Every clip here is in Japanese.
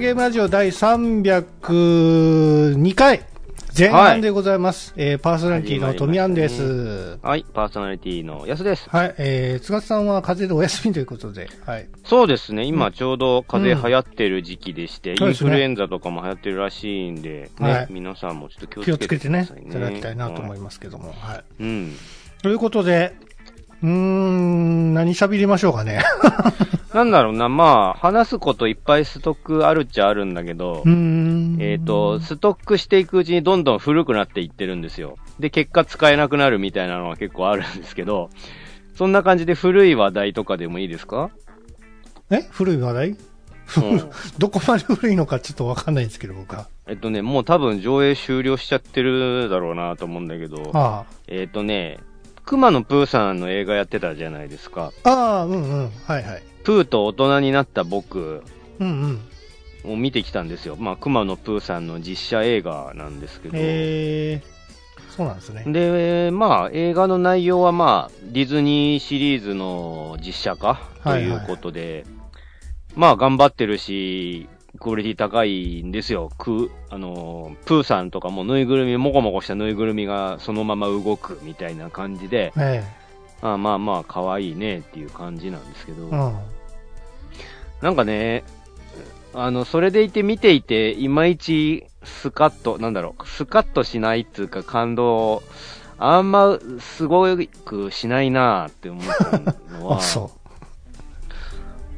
ゲームラジオ第302回前半でございます。えーパーソナリティのトミアンです。はい、パーソナリティの安です。はい、えー、津賀さんは風邪でお休みということで、はい。そうですね、今ちょうど風邪流行ってる時期でして、そうですねインフルエンザとかも流行ってるらしいんで、ね、はい皆さんもちょっと気気ををつけつけてねてください、ね。いただきたいなと思いまますけども、はい。す。うん。ということで、うーん、何喋りましょうかね。なんだろうな、まあ、話すこといっぱいストックあるっちゃあるんだけど。えっ、と、ストックしていくうちにどんどん古くなっていってるんですよ。で、結果使えなくなるみたいなのは結構あるんですけど、そんな感じで古い話題とかでもいいですか？え？古い話題？うん どこまで古いのかちょっとわかんないんですけど、僕は。えっとね、もう多分上映終了しちゃってるだろうなと思うんだけど、あえっとね、熊野プーさんの映画やってたじゃないですか。あ、ああ、うんうん、はいはい。プーと大人になった僕うんうん。を見てきたんですよ。まあ、熊野プーさんの実写映画なんですけど。えー、そうなんですね。で、まあ、映画の内容はまあ、ディズニーシリーズの実写化ということで、まあ、頑張ってるし、クオリティ高いんですよ。く、あの、プーさんとかもぬいぐるみ、もこもこしたぬいぐるみがそのまま動くみたいな感じで、えあまあまあ、可愛いねっていう感じなんですけど、えうん。なんかね、あの、それでいて見ていて、いまいちスカッと、なんだろう、スカッとしないっていうか感動、あんますごくしないなって思ったのは、あ、そ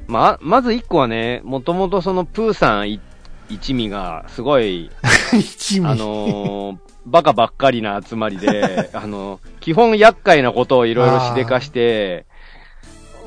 まあ、まず一個はね、もともとそのプーさんい一味がすごい、う。一味。あのーバカばっかりな集まりで、あの、基本厄介なことをいろいろしでかして、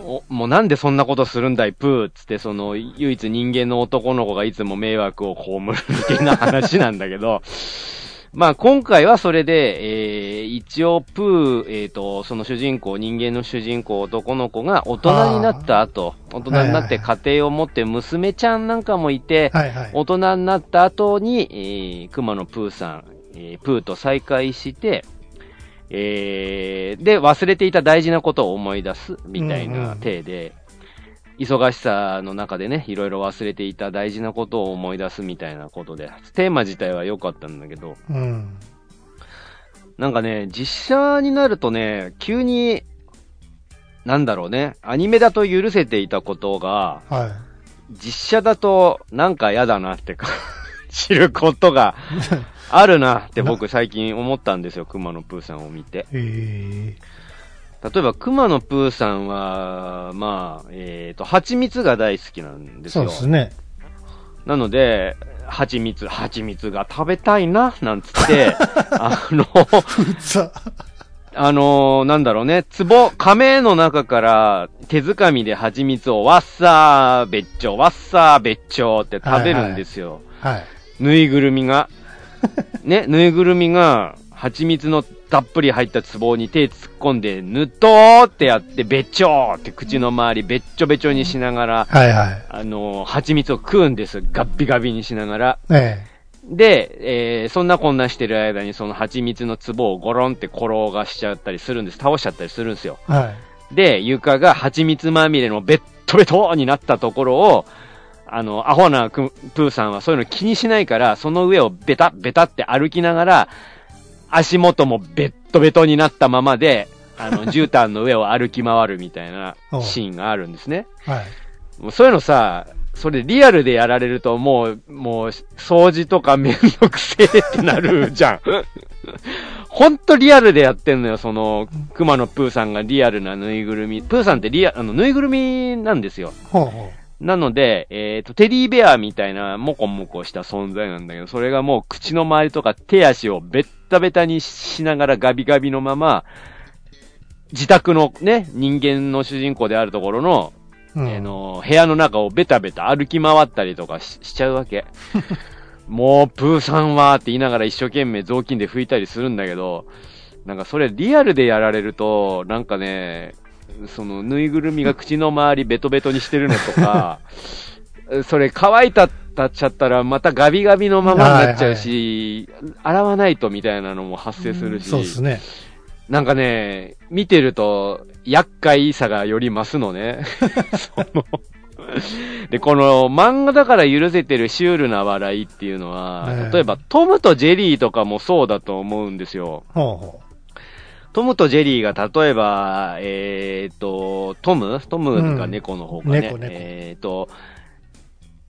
おもうなんでそんなことするんだい、プーっつって、その、唯一人間の男の子がいつも迷惑を被るみたいな話なんだけど、まあ今回はそれで、えー、一応プー、えっ、と、その主人公、人間の主人公男の子が大人になった後、大人になって家庭を持って娘ちゃんなんかもいて、はいはい。大人になった後に、えー、熊野プーさん、えー、プーと再会して、えー、で、忘れていた大事なことを思い出す、みたいうんうなん体で、忙しさの中でね、いろいろ忘れていた大事なことを思い出すみたいなことで、テーマ自体は良かったんだけど、うん。なんかね、実写になるとね、急に、なんだろうね、アニメだと許せていたことが、はい。実写だとなんか嫌だなってか知ることが あるなって僕最近思ったんですよ、熊野プーさんを見て。え例えば熊野プーさんは、まあ、えっ、と、蜂蜜が大好きなんー、ですよ。そうですね。なので、蜂蜜、蜂蜜が食べたいな、なんつって、あの。あのーなんだろうね、壺、亀の中から手づかみで蜂蜜をわっさー、べっちょ、わっさー、べっちょって食べるんですよ。はい。ぬいぐるみが。ね、ぬいぐるみが、蜂蜜のたっぷり入った壺に手突っ込んで、ぬっとーってやって、べっちょーって口の周りべっちょべちょにしながら、はいはい。あのー蜂蜜を食うんです。ガッビガビにしながら。えで、えー、そんなこんなしてる間にその蜂蜜の壺をゴロンって転がしちゃったりするんです。倒しちゃったりするんですよ。えはい。で、床が蜂蜜まみれのベットベトになったところを、あの、アホなくプーさんはそういうの気にしないから、その上をベタ、ベタって歩きながら、足元もベットベトになったままで、あの、絨毯の上を歩き回るみたいな シーンがあるんですね。はい。もうそういうのさ、それリアルでやられるともう、もう、掃除とかめんどくせえってなるじゃん。ほんとリアルでやってんのよ、その、熊野プーさんがリアルなぬいぐるみ。プーさんってリア、あの、ぬいぐるみなんですよ。ほうほなので、えっ、と、テディベアみたいな、モコモコした存在なんだけど、それがもう口の周りとか手足をベッタベタにしながらガビガビのまま、自宅のね、人間の主人公であるところの、う。うん。あの、部屋の中をベタベタ歩き回ったりとかししちゃうわけ。もう、プーさんはって言いながら一生懸命雑巾で拭いたりするんだけど、なんかそれリアルでやられると、なんかね、その、ぬいぐるみが口の周りベトベトにしてるのとか、それ乾いたたっちゃったらまたガビガビのままになっちゃうし、洗わないとみたいなのも発生するし、そうですね。なんかね、見てると、厄介さがより増すのね。その、で、この漫画だから許せてるシュールな笑いっていうのは、ええ例えばトムとジェリーとかもそうだと思うんですよ。ほうほトムとジェリーが例えば、えっ、と、トム？トムが猫の方かね。猫猫えっ、と、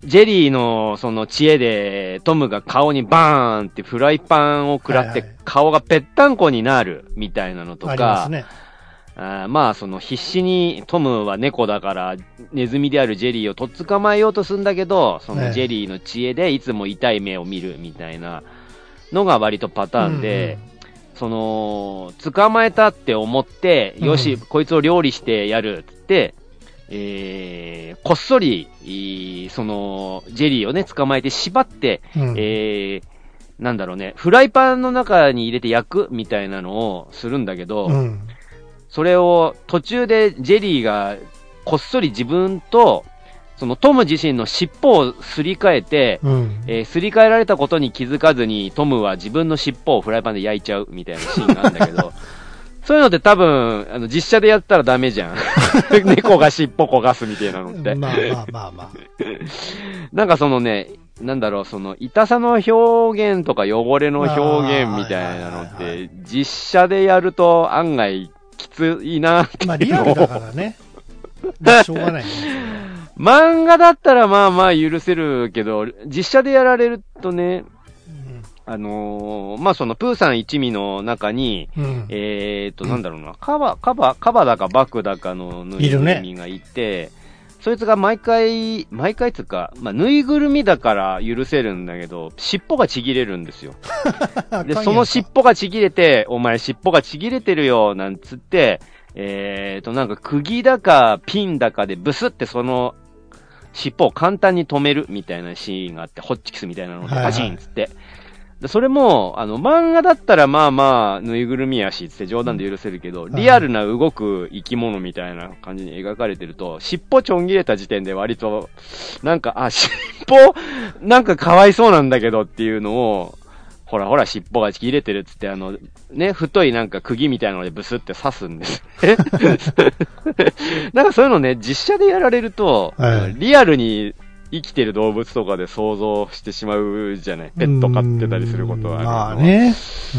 ジェリーのその知恵で、トムが顔にバーンってフライパンを食らってはいはい顔がぺったんこになるみたいなのとう。ありまか、すね。あーまあ、その必死にトムは猫だからネズミであるジェリーをとっ捕まえようとするんだけど、そええのジェリーの知恵でいつも痛い目を見るみたいなのが割とパターンで、その、捕まえたって思って、よし、うんこいつを料理してやるって、えー、こっそり、その、ジェリーをね、捕まえて縛って、うんうんえー、なんだろうね、フライパンの中に入れて焼くみたいなのをするんだけど、うん。それを途中でジェリーがこっそり自分と、そのトム自身の尻尾をすり替えて、うん。えーすり替えられたことに気づかずにトムは自分の尻尾をフライパンで焼いちゃうみたいなシーンがあるんだけど、そういうのって多分、あの、実写でやったらダメじゃん。猫が尻尾焦がすみたいなのって。まあまあまあまあ。なんかそのね、なんだろう、その、痛さの表現とか汚れの表現みたいなのって、実写でやると案外きついなってまあいうのをリアルだからね。まあしょうがないね。漫画だったらまあまあ許せるけど、実写でやられるとね、あのーまあそのプーさん一味の中に、うん。うん。えーと、なんだろうな、カバ、カバ、カバだかバクだかのぬいぐるみがいて、そいつが毎回、毎回つうか、まあ、ぬいぐるみだから許せるんだけど、尻尾がちぎれるんですよ。で、その尻尾がちぎれて、お前尻尾がちぎれてるよ、なんつって、えーと、なんか釘だかピンだかでブスってその尻尾を簡単に止めるみたいなシーンがあって、ホッチキスみたいなのでパチンっつって。でそれも、あの、漫画だったらまあまあ、ぬいぐるみやしっつって冗談で許せるけど、いリアルな動く生き物みたいな感じに描かれてると、尻尾ちょん切れた時点で割と、なんか、あ、尻尾、なんかかわいそうなんだけどっていうのを、ほらほら尻尾が切れてるっつって、あの、ね、太いなんか釘みたいなのでブスって刺すんです。なんかそういうのね、実写でやられると、はいリアルに生きてる動物とかで想像してしまうじゃない？ペット飼ってたりすることはまあね。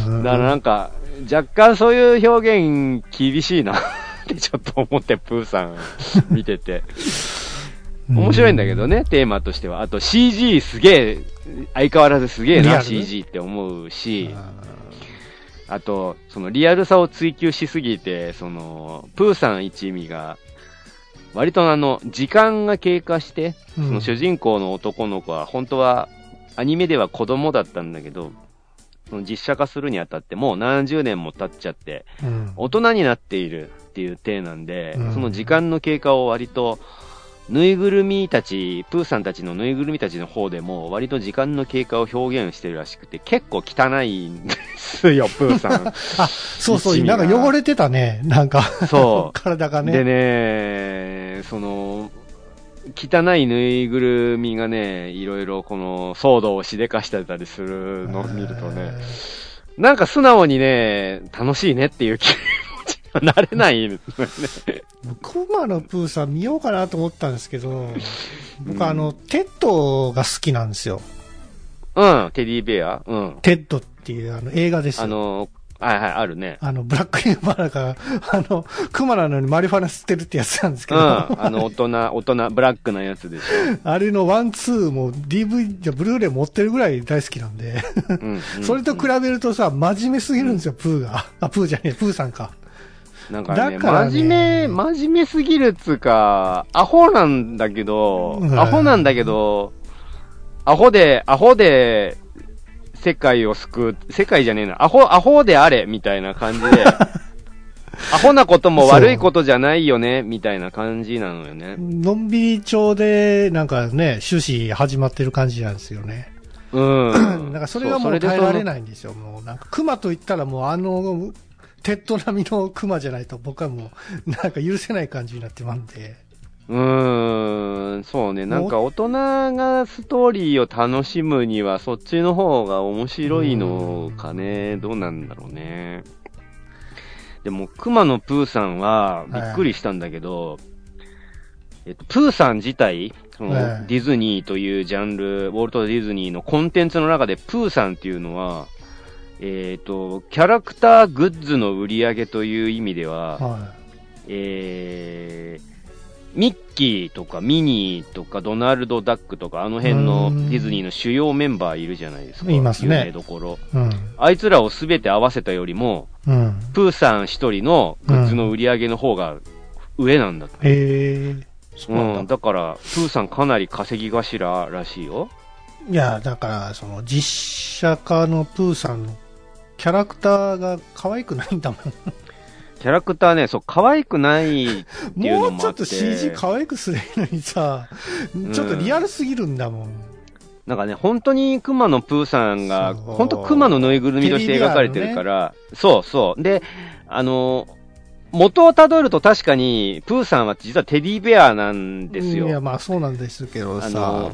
うんだからなんか、若干そういう表現厳しいなってちょっと思って、プーさん見てて。面白いんだけどね、テーマとしては。あと CG すげえ、相変わらずすげえな、CG って思うし、ああと、そのリアルさを追求しすぎて、その、プーさん一味が、割とあの、時間が経過して、うん。その主人公の男の子は、本当は、アニメでは子供だったんだけど、その実写化するにあたってもう70年も経っちゃって、うん。大人になっているっていう体なんで、うん。その時間の経過を割と、ぬいぐるみたち、プーさんたちのぬいぐるみたちの方でも、割と時間の経過を表現してるらしくて、結構汚いんですよ、プーさん。あ、そうそう、なんか汚れてたね。なんか、そ 体がう。でね。ね、その、汚いぬいぐるみがね、いろいろこの騒動をしでかしてたりするのを見るとね、なんか素直にね、楽しいねっていう気持ちにはなれないんですよね。クマのプーさん見ようかなと思ったんですけど、僕、うんあの、テッドが好きなんですよ。うん、テディベアうん。テッドっていうあの映画ですよ。あの、はいはい、あるね。あの、ブラックユーモアだから、あの、クマなのにマリファナ吸ってるってやつなんですけうん、ど、あの、大人、大人、ブラックなやつでし あれのワン、ツーも DV、じゃブルーレイ持ってるぐらい大好きなんで、ょ。うん。うんそれと比べるとさ、真面目すぎるんですよ、プーが。あ、プーじゃねえ、プーさんか。なんかね、だからね真面目、真面目すぎるっつうか、アホなんだけど、うんアホなんだけど、アホで、アホで、世界を救う、世界じゃねえな、アホ、アホであれ、みたいな感じで、アホなことも悪いことじゃないよね、みたいな感じなのよね。のんびり調で、なんかね、終始始まってる感じなんですよね。うん。なんかそれがもう耐えられないんですよ。もうなんか熊と言ったらもうあの、テッド並みの熊じゃないと僕はもうなんか許せない感じになってまんで。うーん、そうね。なんか大人がストーリーを楽しむにはそっちの方が面白いのかね。どうなんだろうね。でも、熊野プーさんはびっくりしたんだけど、えっと、プーさん自体、そのええディズニーというジャンル、ウォルト・ディズニーのコンテンツの中で、プーさんっていうのは、えっ、と、キャラクターグッズの売り上げという意味では、はえー、ミッキーとかミニーとかドナルド・ダックとかあの辺のうーんディズニーの主要メンバーいるじゃないですか。いますねどころ。い。うん。あいつらをすべて合わせたよりも、うん。プーさん一人のグッズの売り上げの方が上なんだって。へえ。そうなんだ。うん、だから、プーさんかなり稼ぎ頭らしいよ。いや、だから、その、実写化のプーさんのキャラクターが可愛くないんだもん。キャラクターね、そう、可愛くないっていうのもあって。もうちょっと CG 可愛くすればいいのにさ、ちょっとリアルすぎるんだもん。なんかね、本当に熊野プーさんが、本当熊のぬいぐるみとして描かれてるから、そうそう。で、あの、元をたどると確かに、プーさんは実はテディベアなんですいや、よ。まあそうなんですけどさ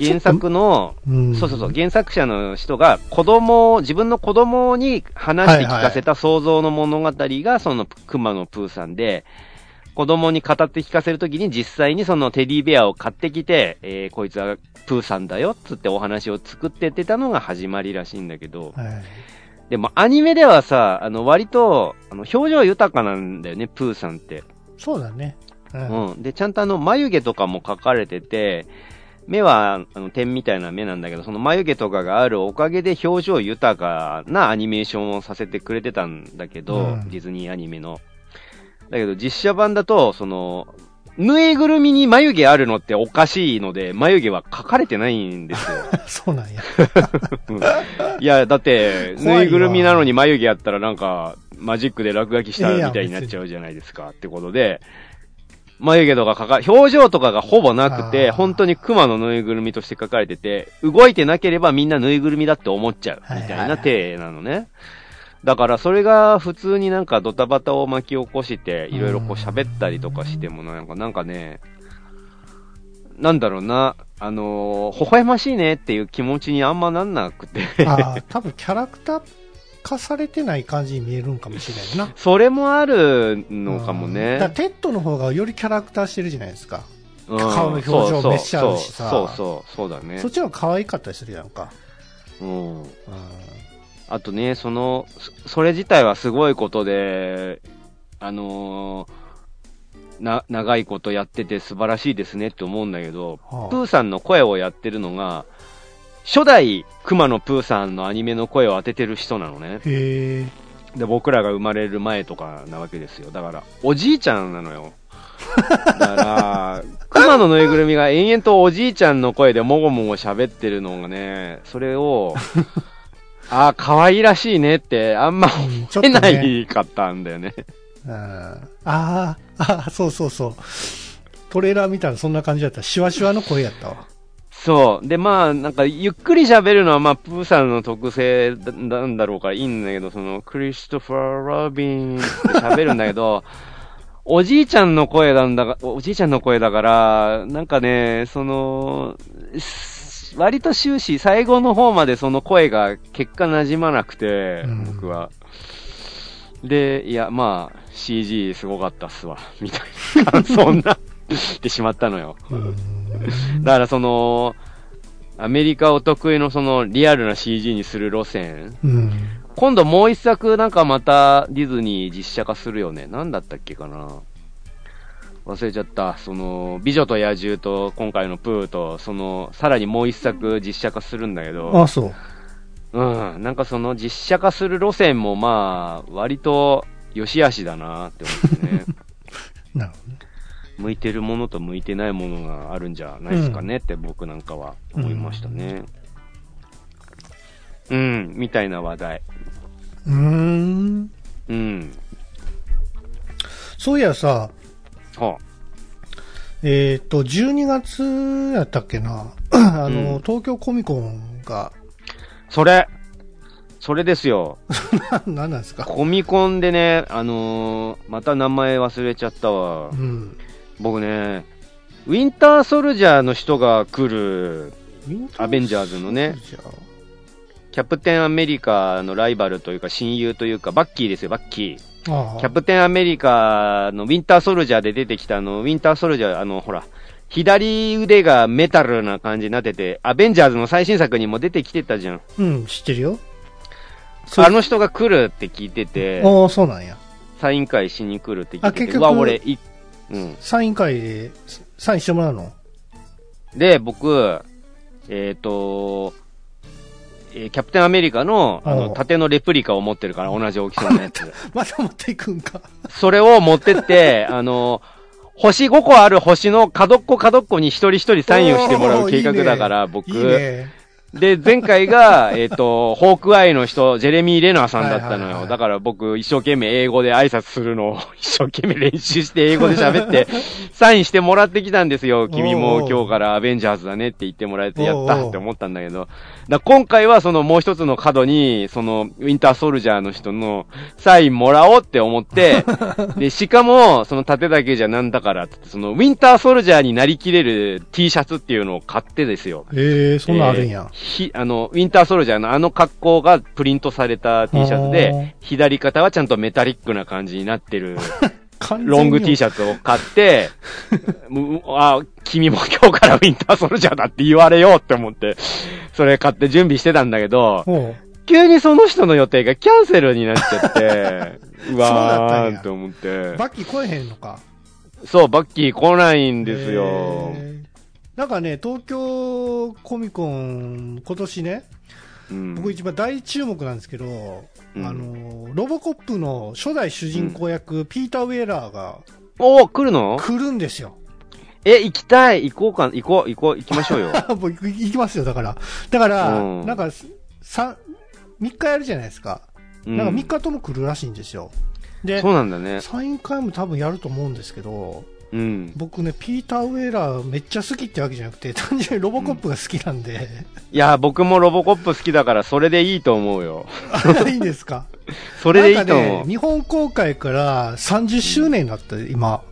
原作の、うんそうそうそう、原作者の人が子供を、自分の子供に話して聞かせた想像の物語が、その熊野プーさんで、子供に語って聞かせるときに実際にそのテディベアを買ってきて、えー、こいつはプーさんだよ、つってお話を作ってってたのが始まりらしいんだけど、はい。でもアニメではさ、あの割と、あの表情豊かなんだよね、プーさんって。そうだね。うん。うん。で、ちゃんとあの、眉毛とかも描かれてて、目は、あの、点みたいな目なんだけど、その眉毛とかがあるおかげで表情豊かなアニメーションをさせてくれてたんだけど、うんディズニーアニメの。だけど、実写版だと、その、ぬいぐるみに眉毛あるのっておかしいので、眉毛は描かれてないんですよ。そうなんや。うんいや、だって、ぬいぐるみなのに眉毛あったらなんか、マジックで落書きしたいやいやみたいになっちゃうじゃないですか。ってことで、眉毛とかかか、表情とかがほぼなくて、本当に熊のぬいぐるみとして書かれてて、動いてなければみんなぬいぐるみだって思っちゃう、みたいな体なのね。だからそれが普通になんかドタバタを巻き起こして、いろいろこう喋ったりとかしてもなんか、なんかね、なんだろうな、あのー微笑ましいねっていう気持ちにあんまなんなくて。ああ、多分キャラクター化されてない感じに見えるんかもしれないな。それもあるのかもうんね。だテッドの方がよりキャラクターしてるじゃないですか。うん顔の表情めっちゃあるしさそうそうそう、そうだねそ。っちの方が可愛かったりするやんか。うん。うんあとね、その、そそれ自体はすごいことで、あのーな、長いことやってて素晴らしいですねって思うんだけど、はあプーさんの声をやってるのが、初代くまのプーさんのアニメの声を当ててる人なのね。へえ。で、僕らが生まれる前とかなわけですよ。だから、おじいちゃんなのよ。だから、熊のぬいぐるみが延々とおじいちゃんの声でもごもご喋ってるのがね、それを、ああ、可愛らしいねって、あんまうんちょっ出な。いかったんだよね。うんああ、ああ、そうそうそう。トレーラー見たらそんな感じだった。シワシワの声やったわ。そう。で、まあ、なんか、ゆっくり喋るのは、まあ、プーさんの特性だなんだろうからいいんだけど、その、クリストファー・ラビン喋るんだけど、おじいちゃんの声なんだが、おじいちゃんの声だから、なんかね、その、す割と終始、最後の方までその声が結果馴染まなくて、うん僕は。で、いや、まあ、CG すごかったっすわ、みたいな感想になってしまったのよ。うんだからその、アメリカお得意のそのリアルな CG にする路線。うん。今度もう一作なんかまたディズニー実写化するよね。なんだったっけかな忘れちゃった。その、美女と野獣と今回のプーと、その、さらにもう一作実写化するんだけど、あそう。うん、なんかその実写化する路線もまあ、割と良し悪しだなって思ってね。なるほどね。向いてるものと向いてないものがあるんじゃないですかねって僕なんかは思いましたね。うん、みたいな話題。うーん。うん。そういやさ、はえっ、と、12月やったっけな？あの、うん東京コミコンが、それそれですよ。何なんですか？コミコンでね、あのーまた名前忘れちゃったわう。ん。僕ね、ウィンターソルジャーの人が来る、アベンジャーズのねキャプテンアメリカのライバルというか親友というか、バッキーですよ、バッキー。キャプテンアメリカのウィンターソルジャーで出てきたあの、ウィンターソルジャー、あの、ほら、左腕がメタルな感じになってて、アベンジャーズの最新作にも出てきてたじゃん。うん、知ってるよ。あの人が来るって聞いてて、ああ、そうなんや。サイン会しに来るって聞いてて、あ結局うわ、俺、い、うん。サイン会でサインしてもらうの？で、僕、えっ、と、えーキャプテンアメリカの、あの、おう縦のレプリカを持ってるから、同じ大きさのやつ。また持っていくんか。それを持ってって、あの、星5個ある星の角っこ角っこに一人一人サインをしてもらう計画だから、僕。いいね。で、前回が、えっ、と、ホークアイの人、ジェレミー・レナーさんだったのよ。だから僕、一生懸命英語で挨拶するのを、一生懸命練習して英語で喋って、サインしてもらってきたんですよ。君おうおうも今日からアベンジャーズだねって言ってもらえて、やっおうおうたって思ったんだけど。だ今回はそのもう一つの角に、その、ウィンターソルジャーの人のサインもらおうって思って、で、しかも、その盾だけじゃなんだからって言って、その、ウィンターソルジャーになりきれる T シャツっていうのを買ってですよ。ええそんなんあるんやえー。ひ、あの、ウィンターソルジャーのあの格好がプリントされた T シャツで、左肩はちゃんとメタリックな感じになってる、ロング T シャツを買って、むあ、君も今日からウィンターソルジャーだって言われようって思って、それ買って準備してたんだけど、急にその人の予定がキャンセルになっちゃって、うわーって思って。バッキー来えへんのか。そう、バッキー来ないんですよ。えーなんかね、東京コミコン、今年ね、うん僕一番大注目なんですけど、うんあの、ロボコップの初代主人公役、ピーター・ウェラーがおー、来るの？来るんですよ。え、行きたい。行こうか。行こう、行こう、行きましょうよ。僕行く行きますよ、だから。だから、うんなんか、さ、3日やるじゃないですか。うんなんか3日とも来るらしいんですよ。でそう、なんだね。サイン会も多分やると思うんですけど、うん。僕ね、ピーター・ウェーラーめっちゃ好きってわけじゃなくて、単純にロボコップが好きなんで、いや、僕もロボコップ好きだから、それでいいと思うよ。あいいですか？それでいいとなんか思う。ね、日本公開から30周年になった、今。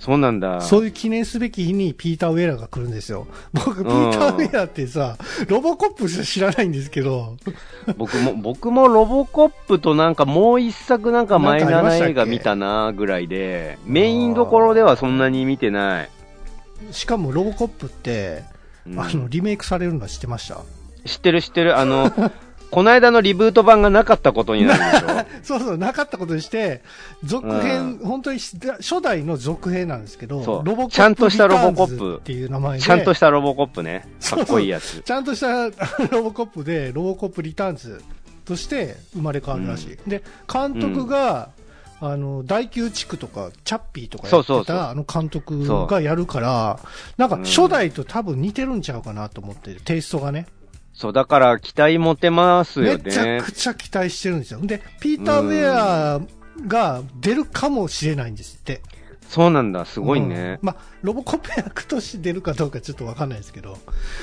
そうなんだ。そういう記念すべき日にピーター・ウェーラーが来るんですよ。僕、ピーター・ウェーラーってさ、ロボコップ知らないんですけど、僕も、僕もロボコップとなんかもう一作なんかマイナーな映画見たなぐらいで、メインどころではそんなに見てない。しかもロボコップって、うんあの、リメイクされるの知ってました？知ってる知ってる。あの、この間のリブート版がなかったことになるでしょ？そうそう、なかったことにして、続編、本当にし初代の続編なんですけど、そうロボコップちゃんとしたロボコップっていう名前で、ちゃんとしたロボコップね。かっこいいやつ。ちゃんとしたロボコップで、ロボコップリターンズとして生まれ変わるらしい。で、監督が、あの、大宮地区とか、チャッピーとかやってた、そうそうそうあの監督がやるから、なんか初代と多分似てるんちゃうかなと思って、テイストがね。そう、だから期待持てますよめちゃねく。ちゃ期待してるんですよ。で、ピーター・ウェアが出るかもしれないんですって。そうなんだ、すごいねうん。まあ、ロボコップ役として出るかどうかちょっとわかんないですけど、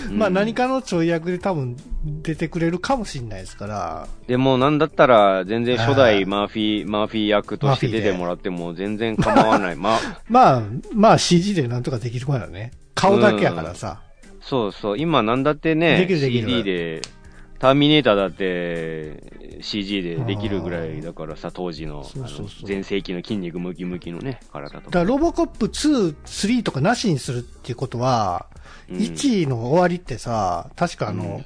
うんまあ何かのちょい役で多分出てくれるかもしれないですから、でも、なんだったら、全然初あ代ーマーフィー、マーフィー役として出てもらっても全然構わない。まあ、まあ、まあ CG でなんとかできるからね。顔だけやからさ。そうそう、今なんだってね、できるできる。CD で、ターミネーターだって CG でできるぐらいだからさ、当時の、全盛期の筋肉ムキムキのね、体とだロボコップ2、3とかなしにするっていうことは、うん。1位の終わりってさ、確かあの、うん。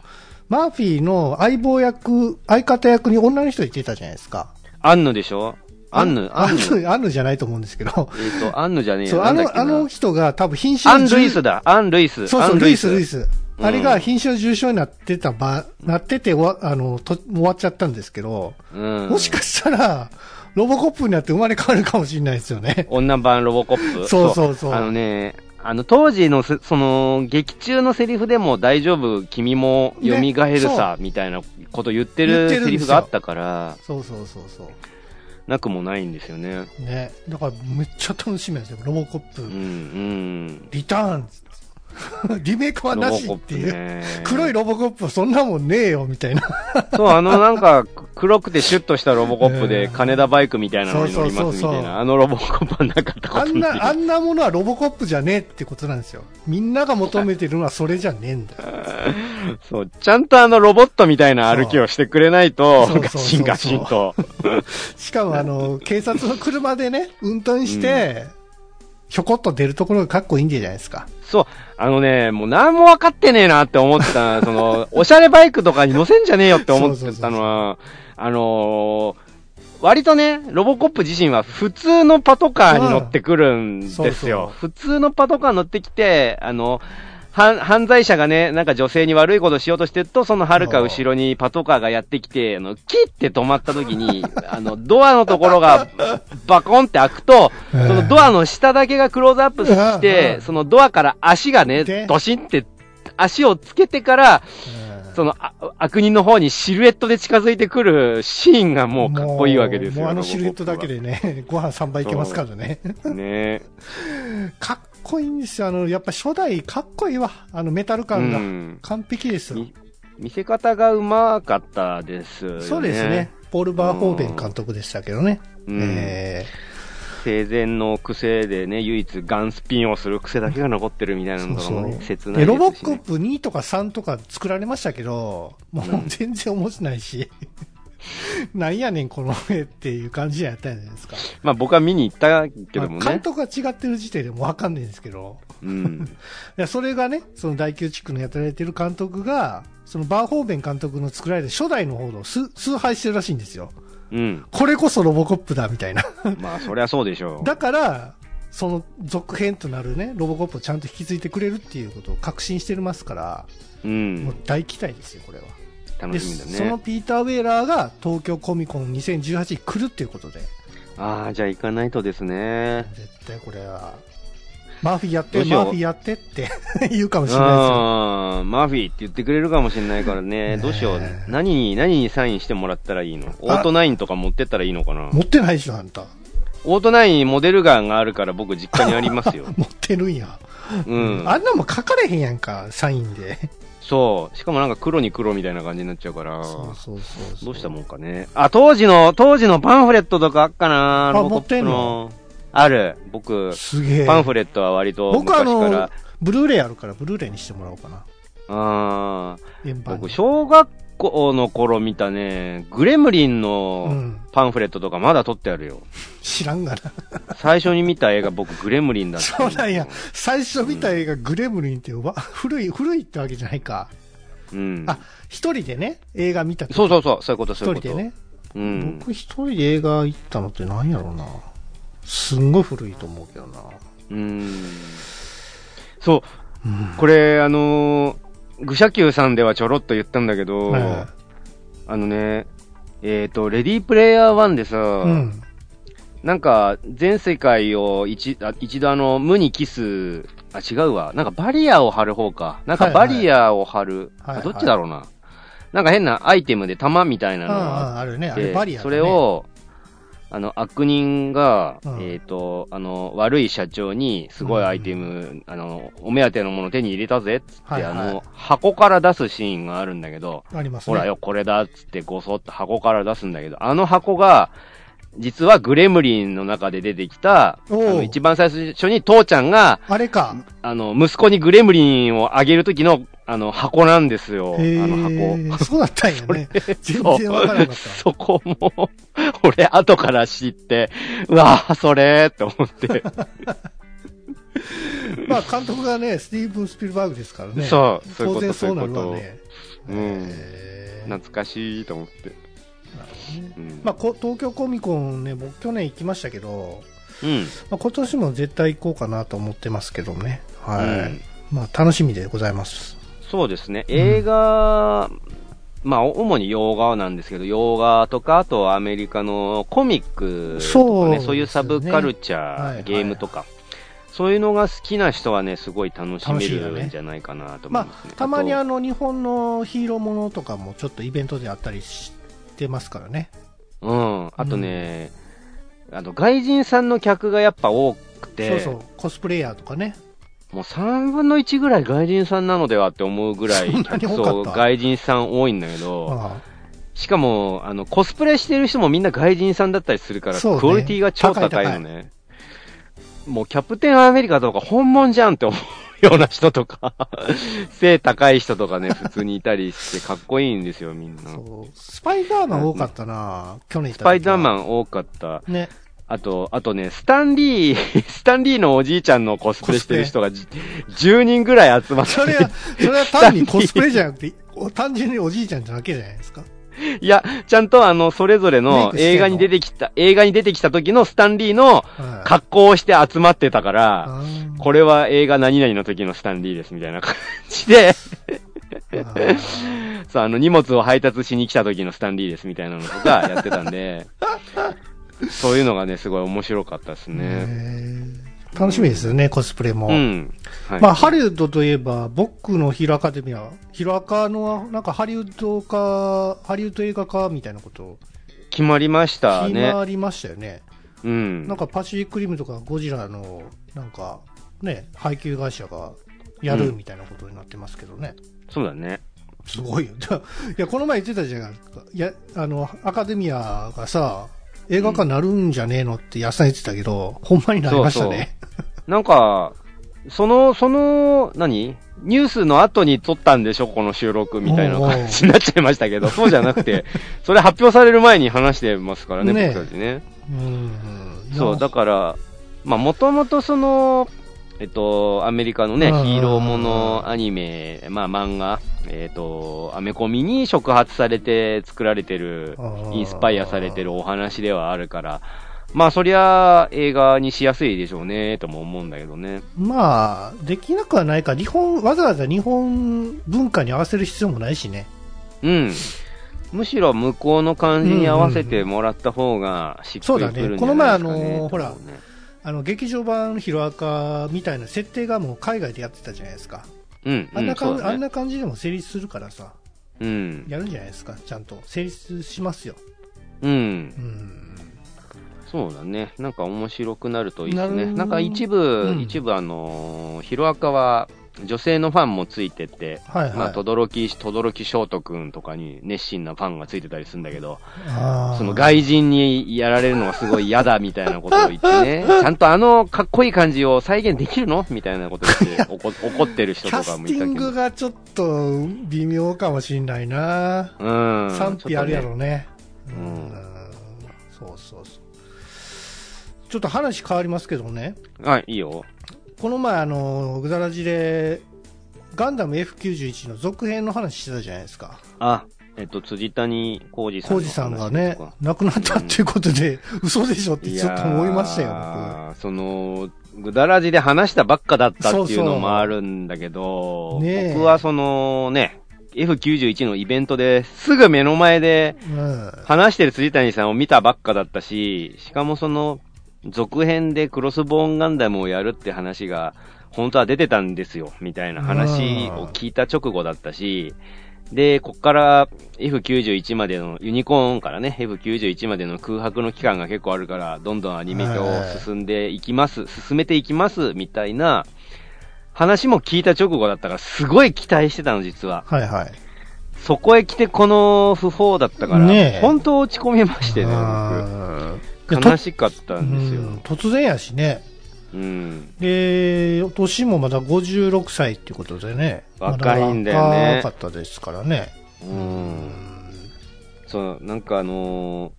マーフィーの相棒役、相方役に女の人いてたじゃないですか。アンヌでしょ？アンヌアンヌアンヌ、じゃないと思うんですけど。えっと、アンヌじゃねえそう、よ。あの、あの人が多分品種アン・ルイスだ。だ。アン・ルイス。そうそう、ルイス、ルイス。うんあれが品種重症になってた場、なっててわ、あの、と、終わっちゃったんですけど、うん。もしかしたら、ロボコップになって生まれ変わるかもしれないですよね。女版ロボコップ？そうそうそうあのね、あの、当時のせ、その、劇中のセリフでも大丈夫、君も蘇るさ、みたいなこと言ってるセリフがあったから、そうそうそうそう。なくもないんですよね。ね。だからめっちゃ楽しみなんですよ。ロボコップ、うん、うん。リターンズ。リメイクはなしっていう。ね黒いロボコップはそんなもんねえよ、みたいな。そう、あのなんか、黒くてシュッとしたロボコップで、う ん金田バイクみたいなのに乗りますみたいな、あのロボコップはなかったこと。あんな、あんなものはロボコップじゃねえってことなんですよ。みんなが求めてるのはそれじゃねえんだよ。そう、ちゃんとあのロボットみたいな歩きをしてくれないと、ガシンガシンと。しかもあの、警察の車でね、運転して、ひょこっと出るところがかっこいいんじゃないですか。そう、あのね、もう何も分かってねえなって思ってた、その、おしゃれバイクとかに乗せんじゃねえよって思ってたのは、あのー割とね、ロボコップ自身は普通のパトカーに乗ってくるんですよ。うんそうそう普通のパトカー乗ってきて、あの、犯犯罪者がね、なんか女性に悪いことしようとしてると、その遥か後ろにパトカーがやってきて、あの、キッて止まった時に、あの、ドアのところがバコンって開くと、そのドアの下だけがクローズアップしてそのドアから足がねで、ドシンって足をつけてから、そのあ悪人の方にシルエットで近づいてくるシーンがもうかっこいいわけですよ。もうあのシルエットだけでね、ご飯3杯いけますからね。ね。かっこいいんですよ。あの、やっぱ初代かっこいいわ。あのメタルう感が。ん。完璧です見せ方がうまかったですよね。そうですね。。ポール・バーホーベン監督でしたけどね。うんえ生前の癖でね、唯一ガンスピンをする癖だけが残ってるみたいなのとかもね、切ないですし、ね。でロボックップ2とか3とか作られましたけど、もううん全然面白いし、なんやねんこの絵っていう感じやったじゃないですか。まあ僕は見に行ったけどもまあ監ね。督が違ってる時点でもうわかんないんですけど、うん。いやそれがね、その第9地区のやってられてる監督が、そのバーホーベン監督の作られた初代の方の崇崇拝してるらしいんですよ。うん。これこそロボコップだみたいな。まあそりゃそうでしょう。だから、その続編となるね、ロボコップをちゃんと引き継いでくれるっていうことを確信してますから、う。もうん大期待ですよ、これは。で、楽しみだそのね。ピーター・ウェーラーが東京コミコン2018に来るっていうことで、ああ、じゃあ行かないとですね。絶対これは、マーフィーやって、マーフィーやってって 言うかもしれないですよ。マーフィーって言ってくれるかもしれないからね。ねえどうしよう。何に、何にサインしてもらったらいいの？オートナインとか持ってったらいいのかな？持ってないでしょ、あんた。。オートナインモデルガンがあるから僕実家にありますよ 持ってるんや。うん。あんなもん書かれへんやんか、サインで。そう。しかもなんか黒に黒みたいな感じになっちゃうから。そうそうそう。どうしたもんかね。あ、当時の、当時のパンフレットとかあっかなあロボコップの。ある。僕、すげえ。パンフレットは割と僕あ昔からの。、ブルーレイあるから、ブルーレイにしてもらおうかな。ああ。僕、小学校の頃見たね、グレムリンうのん。パンフレットとかまだ撮ってあるよ。知らんがな。最初に見た映画僕グレムリンだったそうなんや。最初見た映画、グレムリンって、わ古い、古いってわけじゃないか。うん。あ、一人でね、映画見た時そうそうそう、そういうこと、そういうこと。一人でね。うん。僕一人で映画行ったのって何やろうな。すんごい古いと思うけどな。うん。そう、うん。これ、あのー、愚者級さんではちょろっと言ったんだけど、はあのね、えっ、と、レディープレイヤー1でさ、いうん。なんか、全世界を一あ一度あの、無に帰す、あ、違うわ。なんかバリアを張る方か。なんかはいはいバリアを張る。はいはいあどっちだろうな。なんか変なアイテムで弾みたいなのあがあ、あるね。あれバリア、ね。それ、を、あの、悪人が、うんえっ、と、あの、悪い社長に、すごいアイテム、あの、お目当てのもの手に入れたぜ、っつって、はいはいあの、箱から出すシーンがあるんだけど、ありますね。ほらよ、これだっつってごそっと箱から出すんだけど、あの箱が、実はグレムリンの中で出てきた、一番最初に父ちゃんが、あれか。あの、息子にグレムリンをあげるときの、あの、箱なんですよ。あへの箱。え。そうだったんやね。全然わからなかっそこも、俺、後から知って、うわぁ、それって思って。た。まあ、監督がね、スティーブン・スピルバーグですからね。そうそういうこと当然そうなるわね。うんへー懐かしいと思って。なるほどねうん。まあ、こ東京コミコンね、僕去年行きましたけど、うん。まあ、今年も絶対行こうかなと思ってますけどね。はい。うんまあ、楽しみでございます。そうですね。映画、まあ、主に洋画なんですけど、洋画とか、あとはアメリカのコミックとかね、そうねそういうサブカルチャー、はいはいゲームとか、そういうのが好きな人はね、すごい楽しめるんじゃないかなと思いまますね。あ、たまにああの、日本のヒーローものとかもちょっとイベントであったりしてますからね。と、うん。あとね、あの、外人さんの客がやっぱ多くて、そうそう、コスプレイヤーとかね。もう3分の1ぐらい外人さんなのではって思うぐらい、そう、外人さん多いんだけど、あしかも、あの、コスプレしてる人もみんな外人さんだったりするから、ねクオリティが超高いのね。もうキャプテンアメリカとか本物じゃんって思うような人とか、背高い人とかね、普通にいたりしてかっこいいんですよ、みんな。そうスパイダーマン多かったな、去年スパイダーマン多かった。ね。あと、あとね、スタンリー、スタンリーのおじいちゃんのコスプレしてる人がじ10人ぐらい集まって。それは、それは単にコスプレじゃなくて、お単純におじいちゃんだけじゃないですか？いや、ちゃんとあの、それぞれの映画に出てきた、映画に出てきた時のスタンリーのはい。格好をして集まってたから、これは映画何々の時のスタンリーですみたいな感じで、そう、あの、荷物を配達しに来た時のスタンリーですみたいなのとかやってたんで、そういうのがね、すごい面白かったですね。楽しみですよね、コスプレも。うん。はい。まあ、ハリウッドといえば、僕のヒロアカデミア、ヒロアカの、なんかハリウッド化、ハリウッド映画化みたいなこと、決まりました決ね。まりましたよね。うん。なんかパシフィックリムとかゴジラの、なんか、ね、配給会社がやるみたいなことになってますけどね。そうだね。すごいよ。いや、この前言ってたじゃないですか。いや、あの、アカデミアがさ、映画化なるんじゃねえのって安さん言ってたけど、ほんまになりましたね。なんか、その、その、何？ニュースの後に撮ったんでしょ？この収録みたいな感じになっちゃいましたけど、そうじゃなくて、それ発表される前に話してますからね、ね。僕たちね。うん。そう、だから、まあ、もともとその、えっと、アメリカのね、ヒうんーローものアニメ、まあ、漫画、えっと、アメコミに触発されて作られてる、インスパイアされてるお話ではあるから、まあ、そりゃ、映画にしやすいでしょうね、とも思うんだけどね。まあ、できなくはないか。日本、わざわざ日本文化に合わせる必要もないしね。うん。むしろ向こうの感じに合わせてもらった方がしっくりくるんじゃないですか、ね。そうだねこの前あのほらあの、劇場版ヒロアカみたいな設定がもう海外でやってたじゃないですか。うん、あんな感じ、うそうだねあんな感じでも成立するからさ、うん。やるんじゃないですか。ちゃんと。成立しますよ。うんう。ん。そうだね。なんか面白くなるといいですね。なるなんか一部、うん一部あのーヒロアカは女性のファンもついてて、はいはい。まあ、とどろき、とどろき翔斗くんとかに熱心なファンがついてたりするんだけど、その外人にやられるのがすごい嫌だみたいなことを言ってね、ちゃんとあのかっこいい感じを再現できるの？みたいなこと言って怒 怒ってる人キャとかスティンもいたけど。グがちょっと微妙かもしんないな。うん。賛否あるやろうね。ねうんそうそうそう。ちょっと話変わりますけどね。はい、いいよ。この前、あの、グダラジで、ガンダム F91 の続編の話してたじゃないですか。あ、えっと、辻谷浩二さんさんがね亡くなったっていうことで、嘘でしょってちょっと思いましたよ、やーその、ぐだらじで話したばっかだったっていうのそうそうもあるんだけど、ねえ僕はそのね、F91 のイベントですぐ目の前で僕。うん。話してる辻谷さんを見たばっかだったし、しかもその、続編でクロスボーンガンダムをやるって話が、本当は出てたんですよ、みたいな話を聞いた直後だったし、で、こっから F91 までの、ユニコーンからね、F91 までの空白の期間が結構あるから、どんどんアニメ化を進んでいきます、進めていきます、みたいな話も聞いた直後だったから、すごい期待してたの、実は。はいはい。そこへ来てこの不法だったから、ねえ本当落ち込みましてね、僕。悲しかったんですよ。うん突然やしね。うん。で、年もまだ56歳っていうことでね。若いんだよね若かったですからね。うん。そう、なんかあのー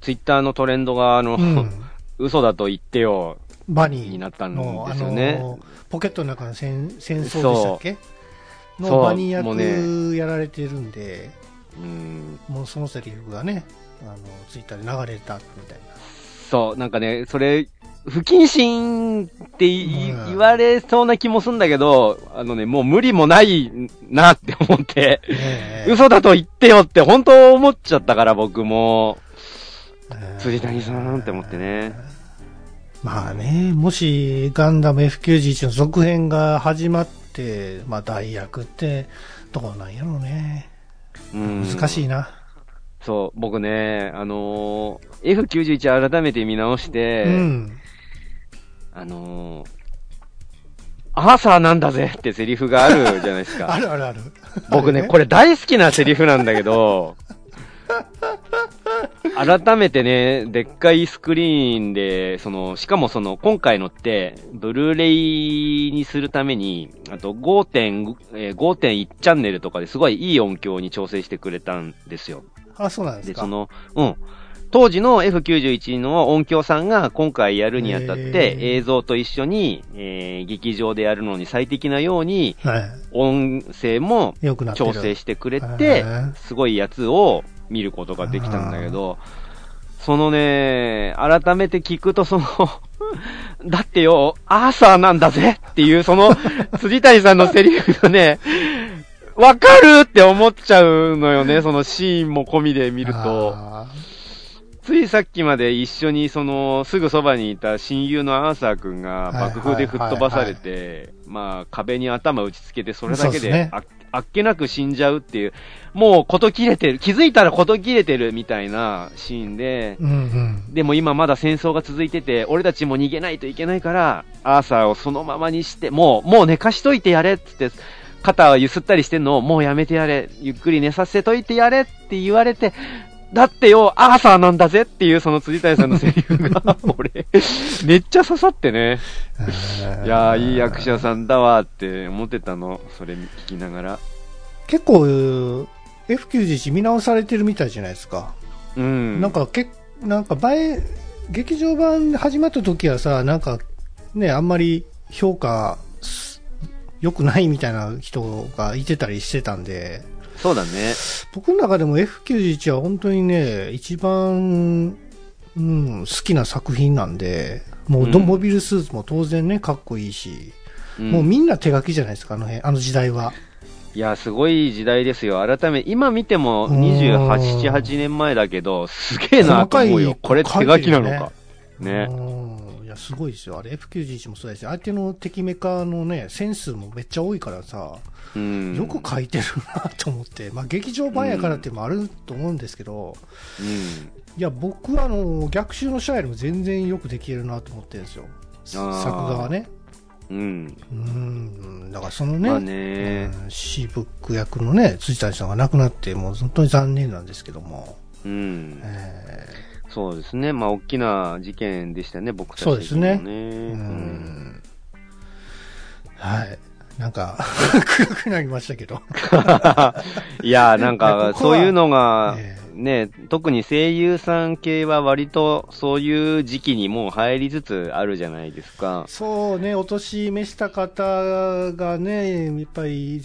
ツイッターのトレンドが、あの、うん。嘘だと言ってよ、バニーになったんの、ですよねあのポケットの中の戦戦争でしたっけ？のバニー役やられてるんで、うん。もうそのセリフがね、あの、ツイッターで流れたみたいな。そう、なんかね、それ、不謹慎って言われそうな気もするんだけど、あのね、もう無理もないなって思って、ねえ嘘だと言ってよって本当思っちゃったから僕も、えー辻谷さんって思ってね。まあね、もしガンダム F91 の続編が始まって、まあ代役ってどうなんやろうね。うん難しいな。そう、僕ね、あのー F91 改めて見直して、うん。あのーアーサーなんだぜってセリフがあるじゃないですか。あるあるある。僕ね、これ大好きなセリフなんだけど、改めてね、でっかいスクリーンで、その、しかもその、今回のって、ブルーレイにするために、あと5.5、えー、5.1チャンネルとかですごいいい音響に調整してくれたんですよ。あ、そうなんですか。で、その、うん。当時の F91 の音響さんが今回やるにあたって映像と一緒に、えー、劇場でやるのに最適なように、音声も調整してくれて、すごいやつを見ることができたんだけど、そのね、改めて聞くとその だってよ、アーサーなんだぜっていう、その、辻谷さんのセリフがね、わかるって思っちゃうのよね、そのシーンも込みで見ると。ついさっきまで一緒にその、すぐそばにいた親友のアーサー君が爆風で吹っ飛ばされて、まあ壁に頭打ちつけてそれだけであ,、あっけなく死んじゃうっていう、もうこと切れてる、気づいたらこと切れてるみたいなシーンで、うんうん、でも今まだ戦争が続いてて、俺たちも逃げないといけないから、アーサーをそのままにして、もう、もう寝かしといてやれってって、肩をゆすったりしてんのをもうやめてやれ、ゆっくり寝させといてやれって言われて、だってよ、アーサーなんだぜっていうその辻谷さんのセリフが、俺、めっちゃ刺さってね。いやー、いい役者さんだわって思ってたの、それ聞きながら。結構、F91 見直されてるみたいじゃないですか。うん。なんか、けなんか前、劇場版始まった時はさ、なんか、ね、あんまり評価、良くないみたいな人がいてたりしてたんで、そうだね。僕の中でも F91 は本当にね、一番、うん、好きな作品なんで、もうドモビルスーツも当然ね、かっこいいし、うん、もうみんな手書きじゃないですか、あの辺、あの時代は。いや、すごい時代ですよ。改め、今見ても28、7、8年前だけど、すげえなと思うよ。これ手書きなのか。ね。いや、すごいですよ。あれ F91 もそうですよ。相手の敵メカのね、センスもめっちゃ多いからさ、うん、よく書いてるなと思って、まあ、劇場版やからっていうのもあると思うんですけど、うん、いや、僕はあの逆襲のシャアよりも全然よくできるなと思ってるんですよ、作画はね。うん。うん。だからそのね、まあねうん、シーブック役のね、辻谷さんが亡くなって、もう本当に残念なんですけども。うん。えー、そうですね。まあ、大きな事件でしたね、僕たち、ね、そうですね。うん。はい。なんか 暗くなりましたけど いや、なんか、そういうのが、ね、特に声優さん系は割とそういう時期にもう入りつつあるじゃないですか。そうね、お年召した方がね、いっぱい、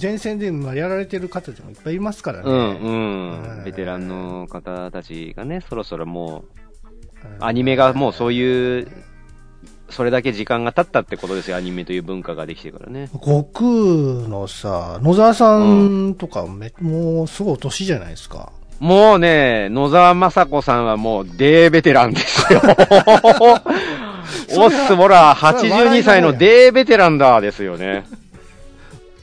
前線でやられてる方でもいっぱいいますからね。うんうん。ベテランの方たちがね、そろそろもう、アニメがもうそういうそれだけ時間が経ったってことですよ、アニメという文化ができてからね。悟空のさ、野沢さんとかめ、うん、もうすごい年じゃないですか。もうね、野沢雅子さんはもうデーベテランですよ。おっす、ほら、82歳のデーベテランだですよね。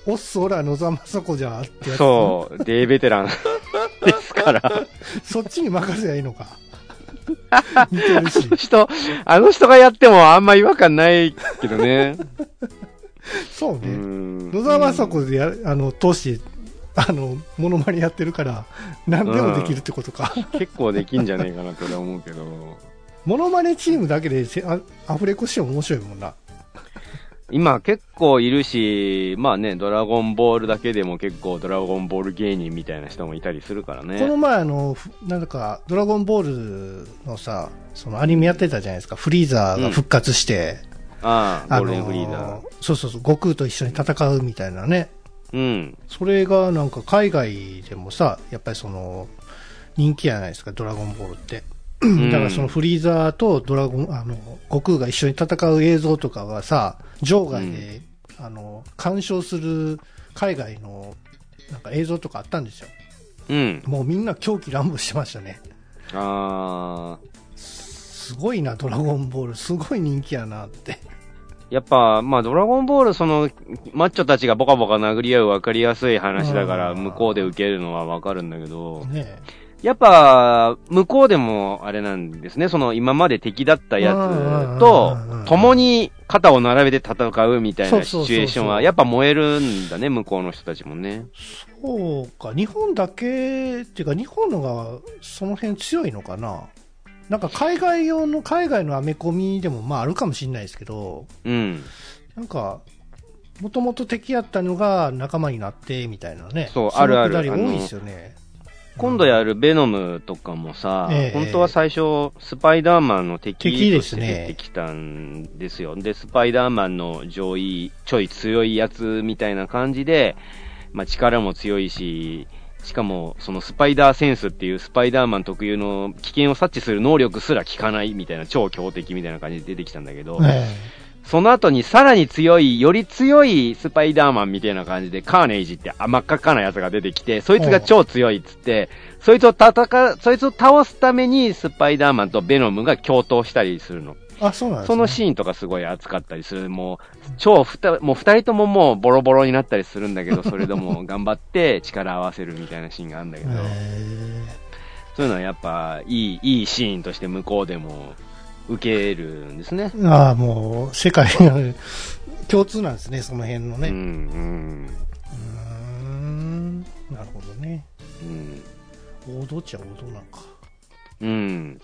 おっす、ほら、野沢雅子じゃってやつ。そう、デーベテラン ですから。そっちに任せばいいのか。似てるし。人、あの人がやってもあんま違和感ないけどね。そうね。野沢雅子でや、あの、通して、あの、モノマネやってるから、何でもできるってことか。結構できんじゃないかなと思うけど。モノマネチームだけであアフレコしても面白いもんな。今結構いるし、まあね、ドラゴンボールだけでも結構ドラゴンボール芸人みたいな人もいたりするからね。この前あの、なんだか、ドラゴンボールのさ、そのアニメやってたじゃないですか。フリーザーが復活して、うん、ああ、ゴールデンフリーザー。そうそうそう、悟空と一緒に戦うみたいなね。うん。それがなんか海外でもさ、やっぱりその、人気じゃないですか、ドラゴンボールって。だからそのフリーザーとドラゴン、あの、悟空が一緒に戦う映像とかはさ、場外で、うん、あの、鑑賞する海外の、なんか映像とかあったんですよ。うん。もうみんな狂気乱舞してましたね。あー。すごいな、ドラゴンボール。すごい人気やなって。やっぱ、まあ、ドラゴンボール、その、マッチョたちがボカボカ殴り合う分かりやすい話だから、向こうで受けるのは分かるんだけど、ねやっぱ、向こうでもあれなんですね、その今まで敵だったやつと共に肩を並べて戦うみたいなシチュエーションは、やっぱ燃えるんだね、向こうの人たちもね。そうか、日本だけっていうか、日本のがその辺強いのかな。なんか海外用の、海外のアメコミでもまああるかもしれないですけど、うん。なんか、もともと敵やったのが仲間になってみたいなね。そうのあるある多いですよね。今度やるベノムとかもさ、ええ。本当は最初、スパイダーマンの敵敵として出てきたんですよ。で、スパイダーマンの上位、ちょい強いやつみたいな感じで、まあ力も強いし、しかも、そのスパイダーセンスっていうスパイダーマン特有の危険を察知する能力すら効かないみたいな超強敵みたいな感じで出てきたんだけど、えその後にさらに強い、より強いスパイダーマンみたいな感じで、カーネイジって真っ赤っかなやつが出てきて、そいつが超強いっつって、そいつを戦う、そいつを倒すためにスパイダーマンとベノムが共闘したりするの。えあ、そうなんですね。そのシーンとかすごい熱かったりする。もう、超ふた、もう二人とももうボロボロになったりするんだけど、それでも頑張って力合わせるみたいなシーンがあるんだけど、えそういうのはやっぱいい、いいシーンとして向こうでも受けるんですね。えああ、もう、世界の共通なんですね、その辺のうん、うね。ん、うーん。なるほどね。うん。王道っちゃ王道なんか。うん。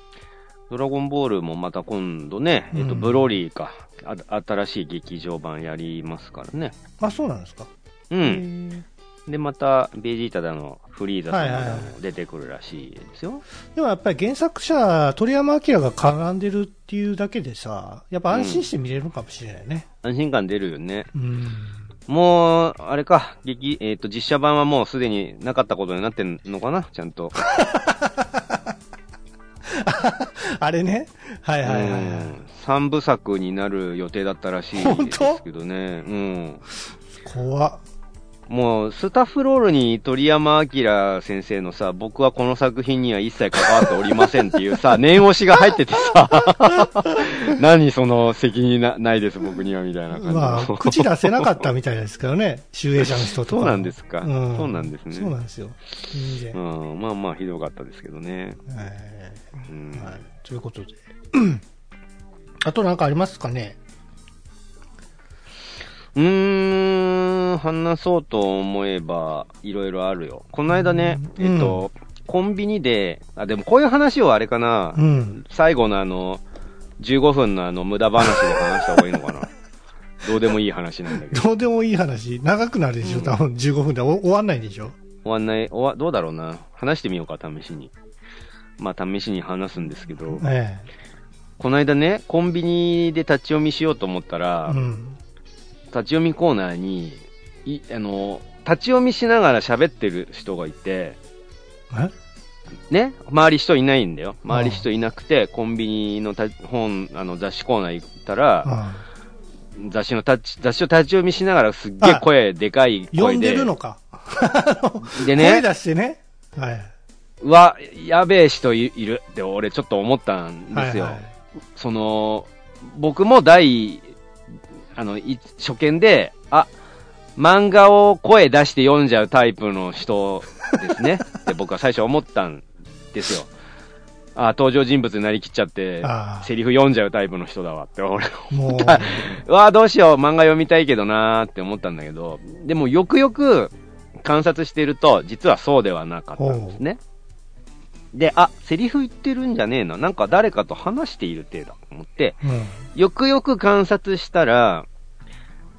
ドラゴンボールもまた今度ね、えっと、うんブロリーか、あ新しい劇場版やりますからね。あ、そうなんですか。うへん。えで、また、ベジータだの、フリーザ様だの出てくるらしいですよ。でもやっぱり原作者、鳥山明が絡んでるっていうだけでさ、やっぱ安心して見れるのかもしれないね。安心感出るよね。うん。もう、あれか、劇、えっ、と、実写版はもうすでになかったことになってんのかな？ちゃんと。あれね？はいはいはいはい。うん三部作になる予定だったらしいですけどね。うん。怖っ。もう、スタッフロールに鳥山明先生のさ、僕はこの作品には一切関わっておりませんっていうさ、念押しが入っててさ、何その責任なないです僕にはみたいな感じの。まあ、口出せなかったみたいですけどね、集英社の人とか。そうなんですかうんそうなんですねそうなんですよ。うん、まあまあひどかったですけどね。はい。ということで。あとなんかありますかね？うーん、話そうと思えば、いろいろあるよ。この間ね、うんえっと、コンビニで、あ、でもこういう話をあれかな、うん。最後のあの、15分のあの、無駄話で話した方がいいのかな。どうでもいい話なんだけど。どうでもいい話、長くなるでしょ、多分15分でお終わんないでしょ。終わんない、終わ、どうだろうな。話してみようか、試しに。まあ、試しに話すんですけど、えこの間ね、コンビニで立ち読みしようと思ったえら、うん。立ち読みコーナーに、い、あの、立ち読みしながら喋ってる人がいて、え？ね、周り人いないんだよ。周り人いなくて、コンビニのた本、あの、雑誌コーナー行ったら、あ雑誌のタッチ、雑誌を立ち読みしながらすっげえ声、でかい声で。読んでるのか。で声ね、出してね。はい。うわ、やべえ人いいるって俺ちょっと思ったんですよ。はいはいその、僕も第、あの、い初見で、あ、漫画を声出して読んじゃうタイプの人ですね。って僕は最初思ったんですよ。あ、登場人物になりきっちゃってセリフ読んじゃうタイプの人だわって俺もう、うわあどうしよう、漫画読みたいけどなーって思ったんだけど、でもよくよく観察していると、実はそうではなかったんですね。で、あ、セリフ言ってるんじゃねえな。なんか誰かと話している体だと思って、うん。よくよく観察したら、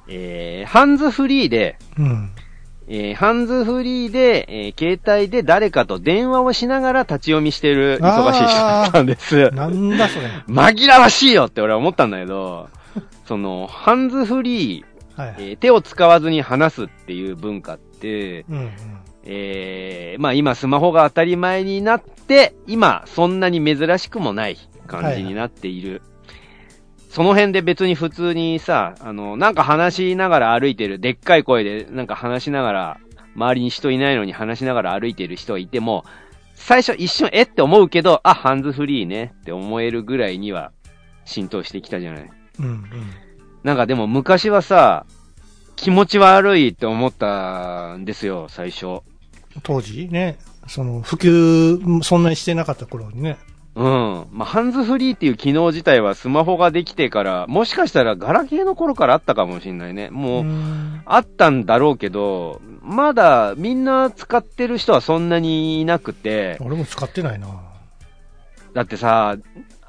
えー、ハンズフリーで、うん。えー、ハンズフリーで、えー、携帯で誰かと電話をしながら立ち読みしてる忙しい人だったんです。なんだそれ。紛らわしいよって俺は思ったんだけど、その、ハンズフリー、はい。えー手を使わずに話すっていう文化って、うんうん。えー、まあ今スマホが当たり前になって、今そんなに珍しくもない感じになっている。その辺で別に普通にさ、あの、なんか話しながら歩いてる、でっかい声でなんか話しながら、周りに人いないのに話しながら歩いてる人がいても、最初一瞬えって思うけど、あ、ハンズフリーねって思えるぐらいには浸透してきたじゃない。うんうん。なんかでも昔はさ、気持ち悪いって思ったんですよ、最初。当時？ね。その、普及、そんなにしてなかった頃にね。うん。まあ、ハンズフリーっていう機能自体はスマホができてから、もしかしたらガラケーの頃からあったかもしれないね。もう、んあったんだろうけど、まだみんな使ってる人はそんなにいなくて、俺も使ってないな。だってさ、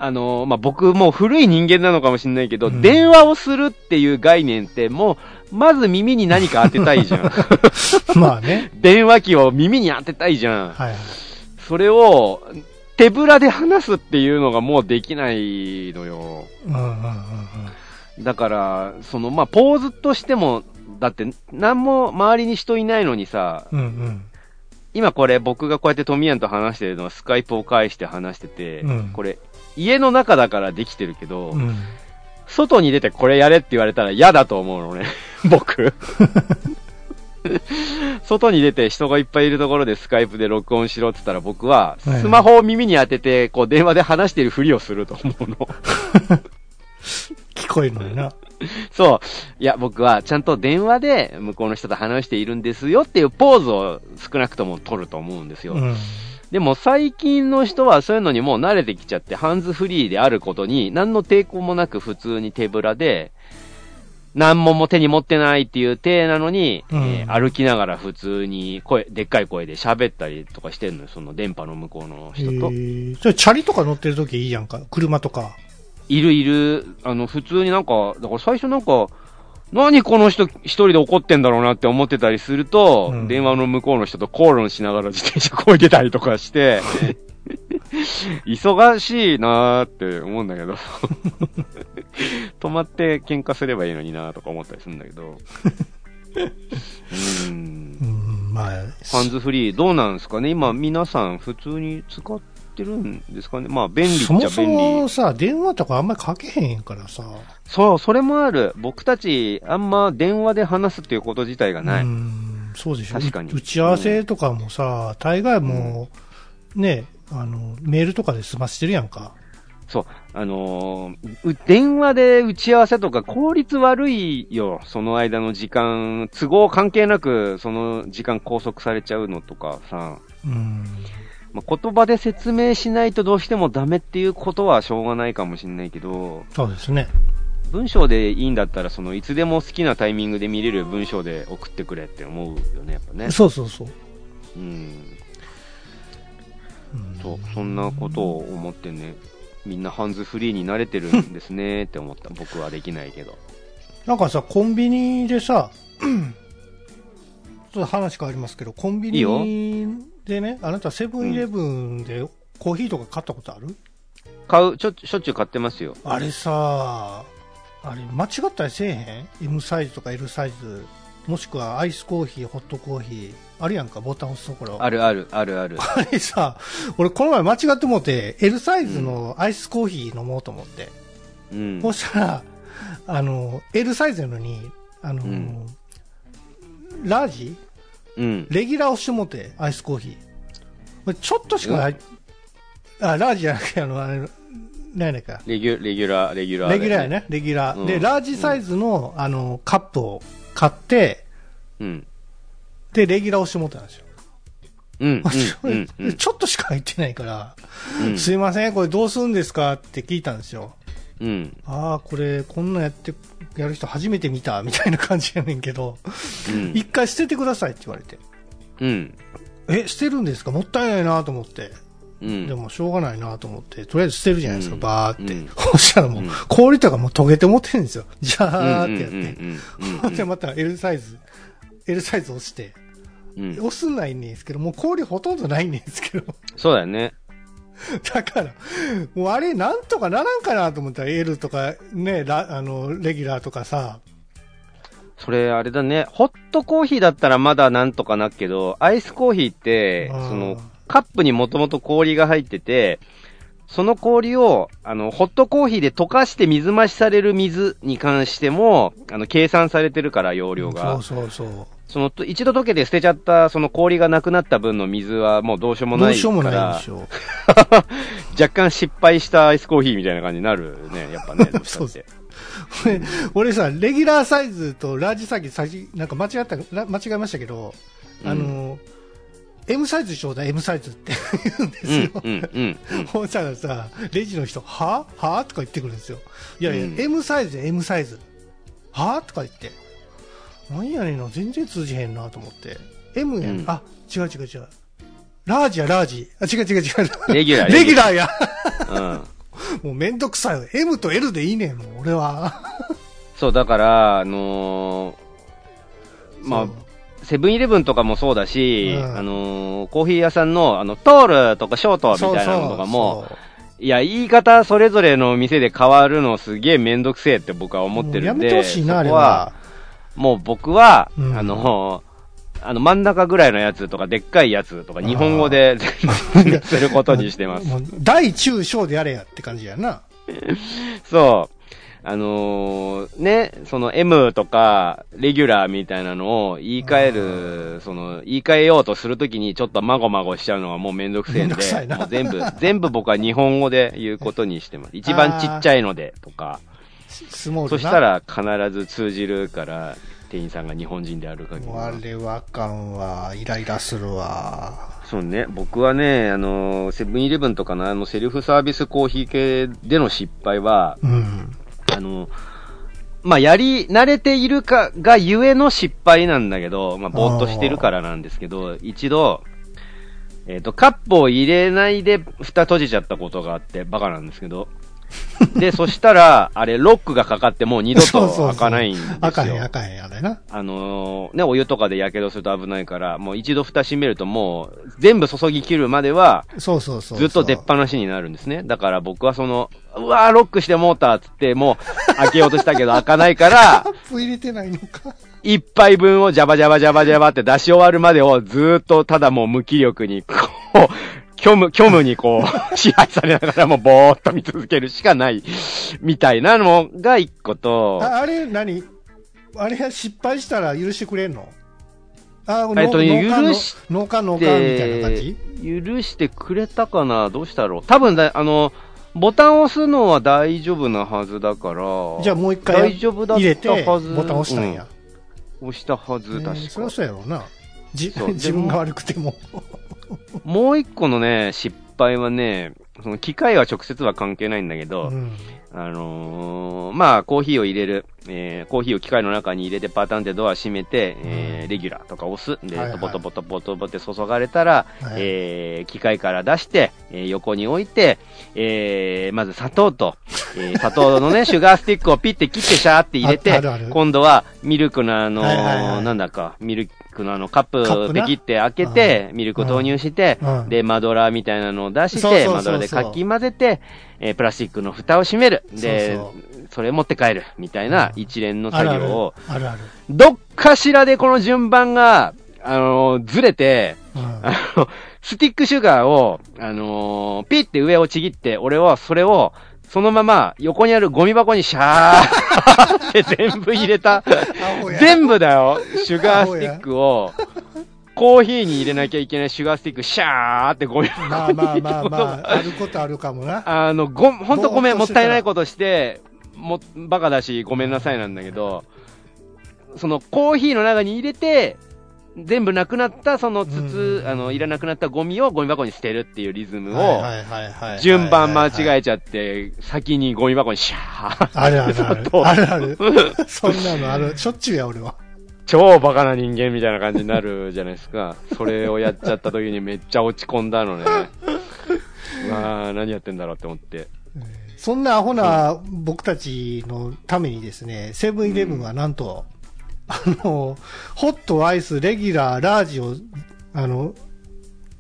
あの、まあ、僕もう古い人間なのかもしれないけど、うん電話をするっていう概念ってもう、まず耳に何か当てたいじゃん。まあね。電話機を耳に当てたいじゃん。はいはい。それを、手ぶらで話すっていうのがもうできないのよ。うんうんうんうん。だから、その、まあ、ポーズとしても、だって、何も周りに人いないのにさ、うんうん。今これ僕がこうやってトミヤンと話してるのはスカイプを介して話してて、うんこれ、家の中だからできてるけど、うん。外に出てこれやれって言われたら嫌だと思うのね、僕。外に出て人がいっぱいいるところでスカイプで録音しろって言ったら僕は、はいスマホを耳に当てて、こう電話で話してるふりをすると思うの。聞こえるのにな。そう。いや、僕はちゃんと電話で向こうの人と話しているんですよっていうポーズを少なくとも取ると思うんですよ。うん。でも最近の人はそういうのにもう慣れてきちゃって、ハンズフリーであることに何の抵抗もなく普通に手ぶらで、何もも手に持ってないっていう体なのに、うんえー歩きながら普通に声、でっかい声で喋ったりとかしてんのよ、その電波の向こうのへ人と。え。それ、チャリとか乗ってる時いいやんか。車とか。いるいる、あの、普通になんか、だから最初なんか、何この人一人で怒ってんだろうなって思ってたりすると、うん。電話の向こうの人と口論しながら自転車こいでたりとかして、忙しいなーって思うんだけど、止まって喧嘩すればいいのになーとか思ったりするんだけど、うーん。う。ん、まあ、ハンズフリーどうなんですかね？今皆さん普通に使ってるんですかね？まあ便利っちそもそゃ便利。もさ、電話とかあんまりかけへんからさ。そう、それもある。僕たち、あんま電話で話すっていうこと自体がない。うん、そうでしょ。確かにう打ち合わせとかもさ、大概もう、ね、あの、メールとかで済ましてるやんか。そう。あのーう電話で打ち合わせとか効率悪いよ。その間の時間、都合関係なく、その時間拘束されちゃうのとかさ。うん。まあ、言葉で説明しないとどうしてもダメっていうことはしょうがないかもしれないけど、そうですね。文章でいいんだったら、その、いつでも好きなタイミングで見れる文章で送ってくれって思うよね、やっぱね。そうそうそう。うん。うんそう、そんなことを思ってね、みんなハンズフリーに慣れてるんですねって思った。僕はできないけど。なんかさ、コンビニでさ、ちょっと話変わりますけど、コンビニでね、あなたセブンイレブンでコーヒーとか買ったことある、買う、ちょ、しょっちゅう買ってますよ。あれさ、あれ間違ったりせえへん ?M サイズとか L サイズ、もしくはアイスコーヒー、ホットコーヒー、あるやんか、ボタン押すところ。あるある、あるある。あれさ、俺この前間違ってもうて、L サイズのアイスコーヒー飲もうと思って。うん。そしたら、あの、L サイズなのに、あの、うんラージ？うん。レギュラー押してもって、アイスコーヒー。ちょっとしかない、あ、ラージじゃなくて、あの、あれ、何やか。レギュ、レギュラー、レギュラー、レギュラーや。ね、レギュラー。うんで、ラージサイズの、あの、カップを買って、うん。で、レギュラー押してもったんですよ。うん。うん。うん。うん ちょっとしか入ってないから、うん。すいません、これどうするんですかって聞いたんですよ。うん。ああ、これ、こんなんやって、やる人初めて見た、みたいな感じやねんけど、うん一回捨ててくださいって言われて。うん。え、捨てるんですか？もったいないなと思って。うん。でも、しょうがないなと思って、とりあえず捨てるじゃないですか、うんバーって。うんそしたらもう、うん氷とかもう溶けて持ってるんですよ。じゃーってやって。うんうんうんほんで、また L サイズ、L サイズ押して、うんうん。押すないんですけど、もう氷ほとんどないんですけど。そうだよね。だから、もうあれなんとかならんかなと思ったら L とかね、ラあの、レギュラーとかさ、それ、あれだね。ホットコーヒーだったらまだなんとかなっけど、アイスコーヒーって、うんその、カップにもともと氷が入ってて、その氷を、あの、ホットコーヒーで溶かして水増しされる水に関しても、あの、計算されてるから、容量が。そうそうそう。その、と一度溶けて捨てちゃった、その氷がなくなった分の水はもうどうしようもないから。どうしようもないでしょ。若干失敗したアイスコーヒーみたいな感じになるね、やっぱね、どうしたって。俺さ、レギュラーサイズとラージサイズ、先なんか間違った、ら間違えましたけど、うんあの、M サイズちょうだい、M サイズって 言うんですよ。うん、うん、うん。ほんしたらさ、レジの人、は？は？とか言ってくるんですよ。いやいや、うん M サイズで M サイズ。は？とか言って。なんやねんな、全然通じへんなと思って。M やん、うんあ、違う違う違う。ラージや、ラージ。あ、違う違う違う。レギュラーレギュラーや。うん。もうめんどくさいよ。M と L でいいねん、もう俺は。そう、だから、あのーまあそう、セブンイレブンとかもそうだし、うんあのーコーヒー屋さんの、あの、トールとかショートみたいなのとかも、そういや、言い方それぞれの店で変わるのすげえめんどくせえって僕は思ってるんで、やめてほしいな、あれは。もう僕は、うんあのーあの真ん中ぐらいのやつとか、でっかいやつとか、日本語ですることにしてます。大中小でやれやって感じやな。そう。あのーね、その M とか、レギュラーみたいなのを言い換える、その、言い換えようとするときにちょっとまごまごしちゃうのがもうめんどくせえんで めん全部、全部僕は日本語で言うことにしてます。一番ちっちゃいのでとか、スモールな。そしたら必ず通じるから、店員さんが日本人である限りあれはあかんわ。イライラするわ。そうね、僕はね、あの、セブンイレブンとかのあのセルフサービスコーヒー系での失敗は、うん。あの、まあ、やり慣れているかがゆえの失敗なんだけど、まあ、ぼーっとしてるからなんですけど、一度、えっ、と、カップを入れないで蓋閉じちゃったことがあって、バカなんですけど。で、そしたら、あれ、ロックがかかってもう二度と開かないんですよ。あかへん、あかへん、あれな。あのーね、お湯とかで火傷すると危ないから、もう一度蓋閉めるともう、全部注ぎ切るまでは、そうそうそう。ずっと出っ放しになるんですね。だから僕はその、うわー、ロックしてもうたっつって、もう、開けようとしたけど開かないからカ、入れてないのか。一杯分をジャバジャバジャバジャバって出し終わるまでをずーっとただもう無気力に、こう、虚無、虚無にこう、支配されながらもうぼーっと見続けるしかない、みたいなのが一個と、ああれ何、あれ失敗したら許してくれんの？あ、えっ許し農家農家みたいな感じ？許してくれたかな？どうしたろう？多分だ、あの、ボタンを押すのは大丈夫なはずだから。じゃあもう一回大丈夫だっ入れて、たはず。ボタン押したんや。うん押したはず、ね確かそりゃ。そうやろうな。じ自分が悪くても。もう一個のね、失敗はね、その機械は直接は関係ないんだけど、うん。あのーまあ、コーヒーを入れる、えー、コーヒーを機械の中に入れてパタンってドア閉めて、えーうん。レギュラーとか押す。で、はいはい。トボトボトボトボって注がれたら、はい。えー、機械から出して、えー横に置いて、えー、まず砂糖と、えー、砂糖のね、シュガースティックをピッて切ってシャーって入れて、今度はミルクのあのーはいはいはい。なんだか、ミルクのあのカップなプペキって開けて、ミルク投入して、うん。で、マドラーみたいなのを出して、マドラーでかき混ぜて、えープラスチックの蓋を閉める。で、それ持って帰る。みたいな一連の作業を、あるある。どっかしらでこの順番が、あのーずれて、あの、スティックシュガーを、あのーピッて上をちぎって、俺はそれを、そのまま横にあるゴミ箱にシャーって全部入れた。全部だよ。シュガースティックを、コーヒーに入れなきゃいけないシュガースティック、シャーってゴミうんまあ箱に入れまあまあたことがまあ、あることあるかもな。あの、ご、ほんとごめん、もったいないことして、も、バカだし、ごめんなさいなんだけど、そのコーヒーの中に入れて、全部なくなった、その筒、うんあの、いらなくなったゴミをゴミ箱に捨てるっていうリズムを、はいはいはいはい順番間違え。えちゃって、先にゴミ箱にシャーあるあるある。あるある。そんなのある。しょっちゅうや、俺は。超バカな人間みたいな感じになるじゃないですか。それをやっちゃった時にめっちゃ落ち込んだのね。うわあ何やってんだろうって思って。そんなアホな僕たちのためにですね、セブンイレブンはなんと、あの、ホット、アイス、レギュラー、ラージを、あの、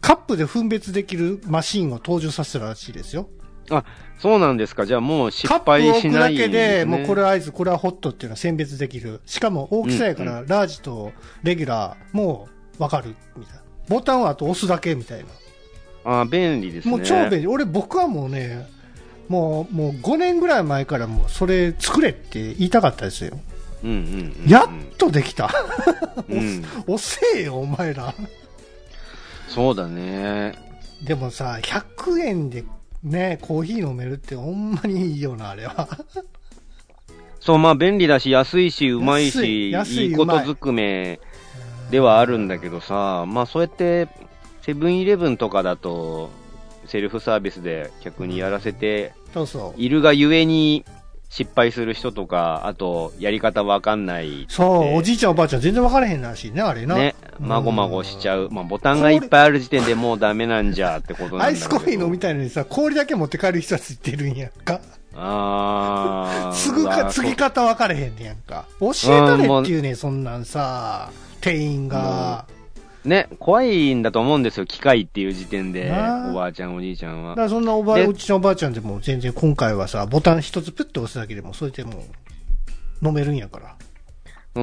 カップで分別できるマシンを登場させたらしいですよ。あ、そうなんですか。じゃあもう失カップ置くだけで、ねもうこれはアイス、これはホットっていうのは選別できる。しかも大きさやから、ラージとレギュラーもわかる、みたいな。ボタンはあと押すだけみたいな。あ便利ですね。もう超便利。俺、僕はもうね、もう、もう5年ぐらい前からもうそれ作れって言いたかったですよ。うんうんうんうん。やっとできた。うん。遅えよ、お前ら。そうだね。でもさ、100円でね、コーヒー飲めるってほんまにいいよな、あれは。そう、まあ便利だし、安いし、うまい安し、い安いことずくめではあるんだけどさ、まあそうやって、セブンイレブンとかだと、セルフサービスで客にやらせて。いるがゆえに失敗する人とか、あと、やり方わかんない。そう、おじいちゃんおばあちゃん全然分からへんらしいね、あれな。ね、うんまごまごしちゃう。まあ、ボタンがいっぱいある時点でもうダメなんじゃってことなんだアイスコーヒー飲みたいのにさ、氷だけ持って帰る人はついてるんやんか。あー。継ぐか、うわ継ぎ方分かれへんねやんか。教えたれっていうね、そんなんさ、店員が。ね、怖いんだと思うんですよ、機械っていう時点で、おばあちゃん、おじいちゃんは。だからそんなおばあ、でうちのおばあちゃんでも全然今回はさ、ボタン一つプッと押すだけでも、それでもう、飲めるんやから。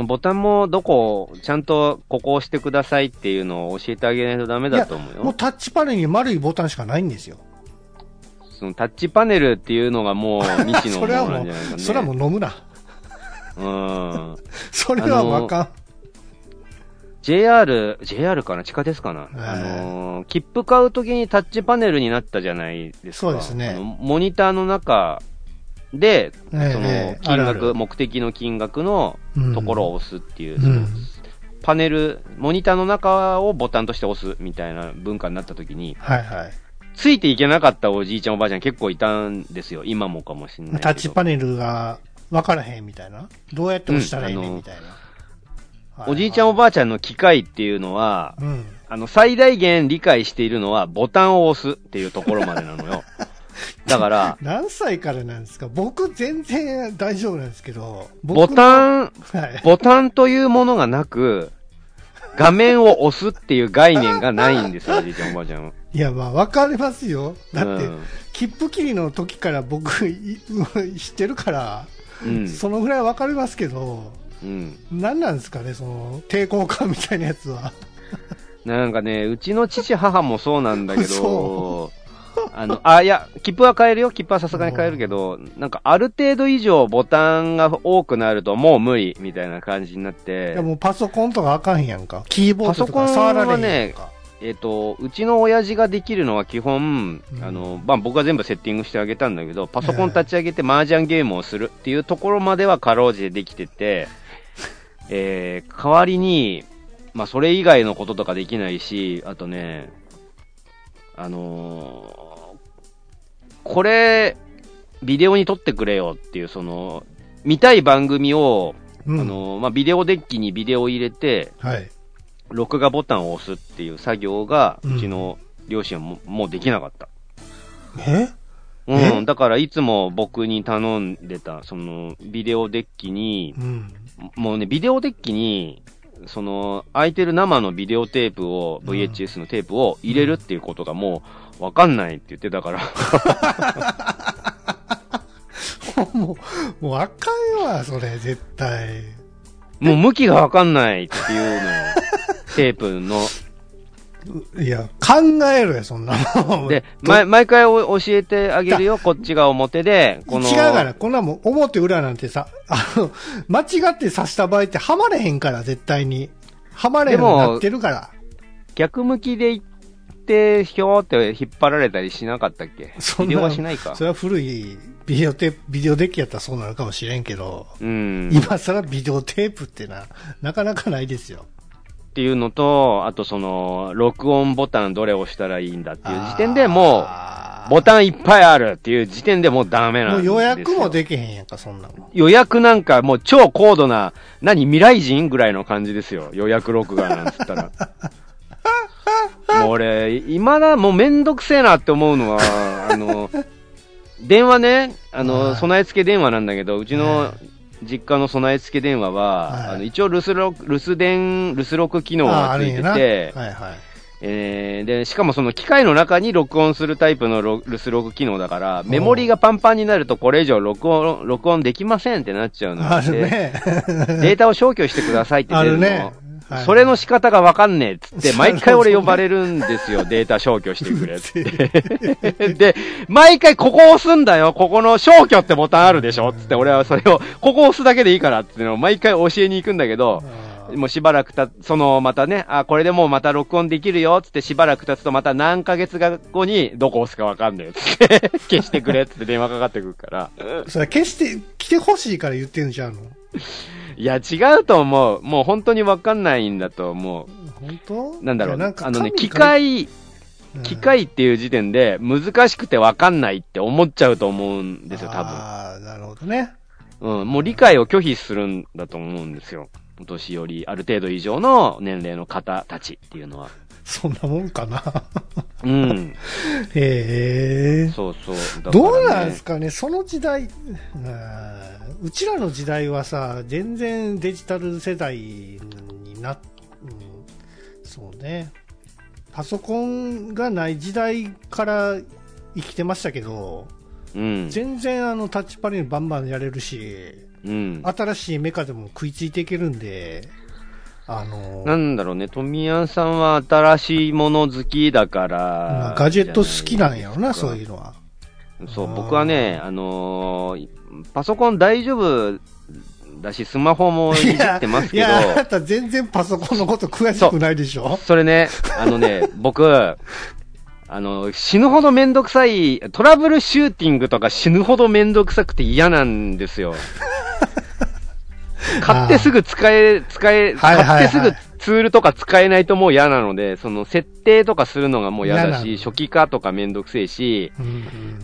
ボタンもどこ、ちゃんとここ押してくださいっていうのを教えてあげないとダメだと思うよ。もうタッチパネルに丸いボタンしかないんですよ。そのタッチパネルっていうのがもう未知のそもれはもうのなんじゃないか、ね。それはもう飲むな。うん。それはわかん。JR、JR かな？地下鉄かな、はいあのー切符買うときにタッチパネルになったじゃないですか。そうですねモニターの中で、ええそのええ金額あるある目的の金額のうんところを押すっていう、うん。パネル、モニターの中をボタンとして押すみたいな文化になったときに、はいはい。ついていけなかったおじいちゃんおばあちゃん結構いたんですよ。今もかもしれない。タッチパネルが分からへんみたいな。どうやって押したらいいねうんんみたいな。おじいちゃんおばあちゃんの機械っていうのは、うん。あの、最大限理解しているのは、ボタンを押すっていうところまでなのよ。だから、何歳からなんですか？僕全然大丈夫なんですけど。ボタン、ン、はい。ボタンというものがなく、画面を押すっていう概念がないんですよ、おじいちゃんおばあちゃんは。いや、まあ分かりますよ。だって、うん切符切りの時から僕い 知ってるから、うん。そのぐらい分かりますけど、うん。何なんですかね、その抵抗感みたいなやつは。なんかね、うちの父母もそうなんだけど そ、あの、あ、いや、切符は買えるよ。切符はさすがに買えるけど、なんかある程度以上ボタンが多くなるともう無理みたいな感じになっいてや、もうパソコンとかあかんやんか。キーボードとパソコンはか触られへんねやんか。えっ、と、うちの親父ができるのは基本、うんあの、まあ、僕が全部セッティングしてあげたんだけど、パソコン立ち上げて麻雀ゲームをするっていうところまではかろうじてできてて、えー、代わりに、まあ、それ以外のこととかできないし、あとね、あのーこれ、ビデオに撮ってくれよっていう、その、見たい番組を、うんあのーまあ、ビデオデッキにビデオを入れて、はい。録画ボタンを押すっていう作業が、うちの両親はももうできなかった。え？うん。え？だから、いつも僕に頼んでた、その、ビデオデッキに、うん。もうね、ビデオデッキに、その、空いてる生のビデオテープを、うん VHS のテープを入れるっていうことがもう、わかんないって言ってたから。もう、もうあかんわ、それ、絶対。もう向きがわかんないっていうのよ。テープの。いや、考えろよ、そんな。で、毎回お教えてあげるよ。こっちが表で、この。違うから、こんなもん、表裏なんてさ、あの、間違って刺した場合ってはまれへんから、絶対に。はまれへんなってるから。逆向きで行って、ひょーって引っ張られたりしなかったっけ？そんなビデオはしないかそ。れは古いビデオテープ、ビデオデッキやったらそうなるかもしれんけど、うん。今更ビデオテープってな、なかなかないですよ。っていうのと、あとその、録音ボタンどれ押したらいいんだっていう時点でもう、ボンタンいっぱいあるっていう時点でもうダメなんもうですよ。予約もできへんやんか、そんなもん。予約なんかもう超高度な、何未来人ぐらいの感じですよ。予約録画なんつったら。もう俺、今だ、もうめんどくせえなって思うのは、あの、電話ね、あの、はい備え付け電話なんだけど、うちはの実家の備え付け電話は、はいあの一応留守録、留守電、留守録機能がついて。て、はいはい。えー、で、しかもその機械の中に録音するタイプのロ留守録機能だから、メモリがパンパンになるとこれ以上録音、録音できませんってなっちゃうのよあるね。データを消去してくださいって出るの。あるね。はいそれの仕方がわかんねえっつって、毎回俺呼ばれるんですよ。データ消去してくれって。で、毎回ここ押すんだよ。ここの消去ってボタンあるでしょっつって、俺はそれを、ここ押すだけでいいからっていうのを毎回教えに行くんだけど、もうしばらくた、その、またね、あ、これでもうまた録音できるよ、つってしばらく経つとまた何ヶ月後にどこ押すかわかんないよ、つって、消してくれ、つって電話かかってくるから。それ決して来てほしいから言ってんじゃんの。いや、違うと思う。もう本当にわかんないんだと思う。本当？なんだろう、いやかあのね、機械、うん機械っていう時点で難しくてわかんないって思っちゃうと思うんですよ、多分。ああ、なるほどね。うん、もう理解を拒否するんだと思うんですよ。お年寄り、ある程度以上の年齢の方たちっていうのは。そんなもんかな。うん。へえ。そうそう。ねどうなんですかね、その時代、うんうちらの時代はさ、全然デジタル世代にな、うん、そうね、パソコンがない時代から生きてましたけど、うん。全然あのタッチパネルバンバンやれるし、うん。新しいメカでも食いついていけるんで、あの、なんだろうね、富谷さんは新しいもの好きだかまらあ、ガジェット好きなんやろな、そういうのは。そう、僕はね、あのーパソコン大丈夫だし、スマホもいじってますけど、いや、あなた全然パソコンのこと詳しくないでしょ？それね、あのね、僕、あの、死ぬほどめんどくさい、トラブルシューティングとか死ぬほどめんどくさくて嫌なんですよ。買ってすぐ使え、使え、買ってすぐツールとか使えないともう嫌なので、その設定とかするのがもう嫌だし、初期化とかめんどくせえし、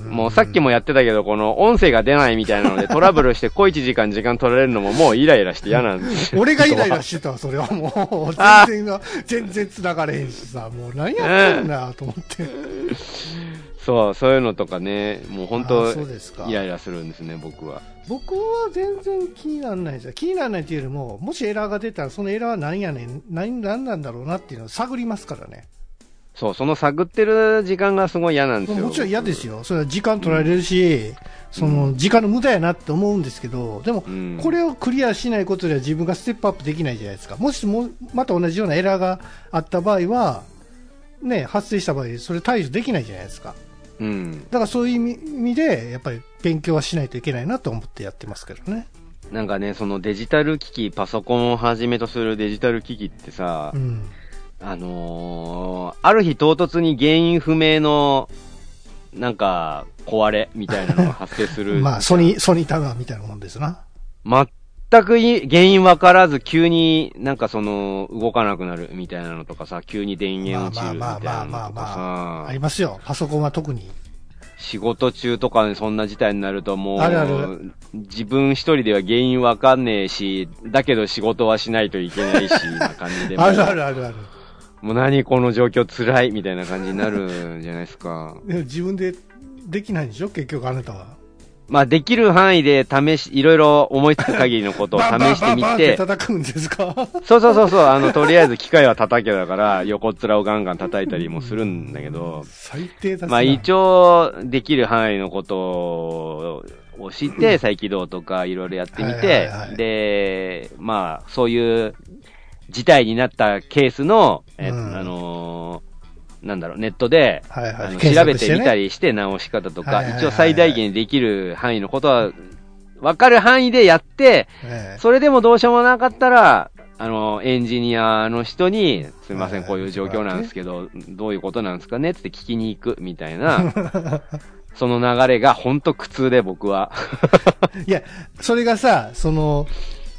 もうさっきもやってたけど、この音声が出ないみたいなので トラブルして小一時間時間取られるのももうイライラして嫌なんですよ。俺がイライラしてたわ、それはもう、あ 全然、全然繋がれへんしさ、もう何やってんだと思って。そう、そういうのとかね、もう本あ当そうですかイライラするんですね、僕は。僕は全然気にならないですよ。気にならないっていうよりも、もしエラーが出たら、そのエラーは何やねん、何、何なんだろうなっていうのを探りますからね。そう、その探ってる時間がすごい嫌なんですよ。もちろん嫌ですよ。それは時間取られるし、その、時間の無駄やなって思うんですけど、でも、うん。これをクリアしないことでは自分がステップアップできないじゃないですか。もしも、また同じようなエラーがあった場合は、ね、発生した場合、それ対処できないじゃないですか。うん。だからそういう意味で、やっぱり勉強はしないといけないなと思ってやってますけどね。なんかね、そのデジタル機器、パソコンをはじめとするデジタル機器ってさ、うん。あのー、ある日唐突に原因不明の、なんか、壊れみたいなのが発生する。まあ、ソニー、ソニータワーみたいなもんですな。全くい原因わからず、急になんかその、動かなくなるみたいなのとかさ、急に電源落ちるみたいなのとかありますよ。パソコンは特に。さ、仕事中とかにそんな事態になるともう、あるある自分一人では原因わかんねえし、だけど仕事はしないといけないし、な感じで。あるあるあるある。もう何この状況辛いみたいな感じになるんじゃないですか。でも自分でできないんでしょ？結局あなたは。まあできる範囲で試し、いろいろ思いつく限りのことを 試してみバンバンバンバン叩くんですか？そうそうそうそう、あの、とりあえず機械は叩けだから、横っ面をガンガン叩いたりもするんだけど、最低だまあ一応、できる範囲のことを知って、再起動とかいろいろやってみはいてで、まあ、そういう事態になったケースの、えうん。あのーなんだろう、ネットで、はいはい。調べてみたりして直し方とか、はいはいはい。はい一応最大限できる範囲のことは、わかる範囲でやって、ええ。それでもどうしようもなかったら、あの、エンジニアの人に、すみません、はいこういう状況なんですけど、どういうことなんですかねって聞きに行くみたいな、その流れが本当苦痛で僕は。いや、それがさ、その、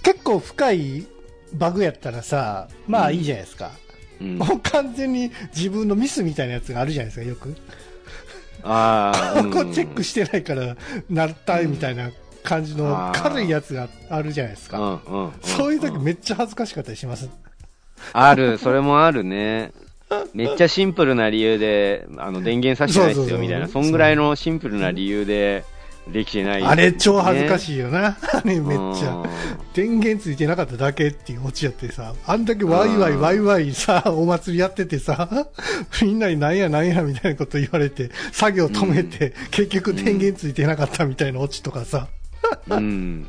結構深いバグやったらさ、まあいいじゃないですか。うん、もう完全に自分のミスみたいなやつがあるじゃないですか、よく。ああ、ここチェックしてないから、なったみたいな感じの軽いやつがあるじゃないですうか。んうんうんそういう時めっちゃ恥ずかしかったりします。ある、それもあるね。めっちゃシンプルな理由で、あの、電源さしてないですよ、みたいな。そんぐらいのシンプルな理由で、できてない、あれ超恥ずかい。しいよな。あれめっちゃ。電源ついてなかっただけっていうオチやってさ、あんだけワイワイうんワイワイさ、お祭りやっててさ、みんなになんやなんやみたいなこと言われて、作業止めて、結局電源ついてなかったみたいなオチとかさ、うん。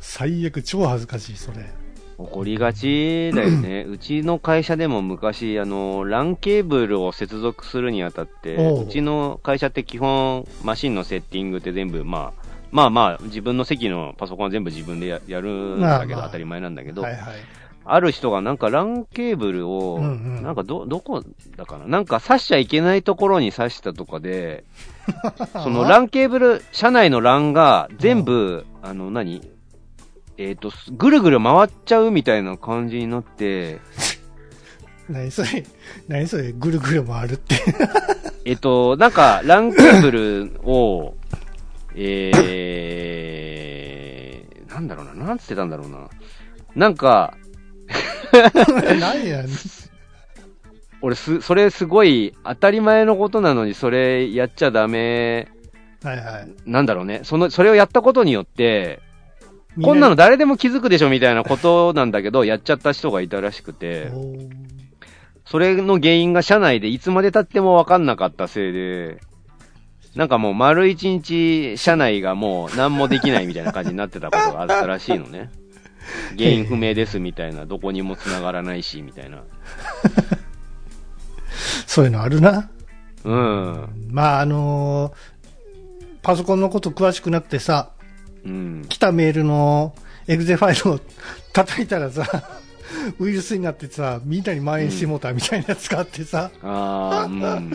最悪超恥ずかしい、それ。起こりがちだよね。うちの会社でも昔、あの、LAN ケーブルを接続するにあたって、おう。うちの会社って基本、マシンのセッティングって全部、まあ、まあまあ、自分の席のパソコンは全部自分でややるんだけど、当たり前なんだけど、はいはい。ある人がなんか LAN ケーブルを、うんうん。なんかど、どこだかな？なんか刺しちゃいけないところに刺したとかで、その LAN ケーブル、車内の LAN が全部、あの何、えっ、と、ぐるぐる回っちゃうみたいな感じになって、何それ、何それ、ぐるぐる回るって。えっと、なんか、ランケーブルを、えー、なんだろうな、なんつってたんだろうな。なんか、何や。俺す、それすごい当たり前のことなのに、それやっちゃダメ、はいはい。なんだろうね。その、それをやったことによって、こんなの誰でも気づくでしょみたいなことなんだけど、やっちゃった人がいたらしくて、それの原因が社内でいつまで経っても分かんなかったせいで、なんかもう丸一日社内がもう何もできないみたいな感じになってたことがあったらしいのね。原因不明ですみたいな、どこにも繋がらないし、みたいな。そういうのあるな。うん。まあ、あのーパソコンのこと詳しくなくてさ、うん。来たメールのエグゼファイルを叩いたらさ、ウイルスになってさ、みんなに蔓延してもうたみたいなやつがあってさ、うん。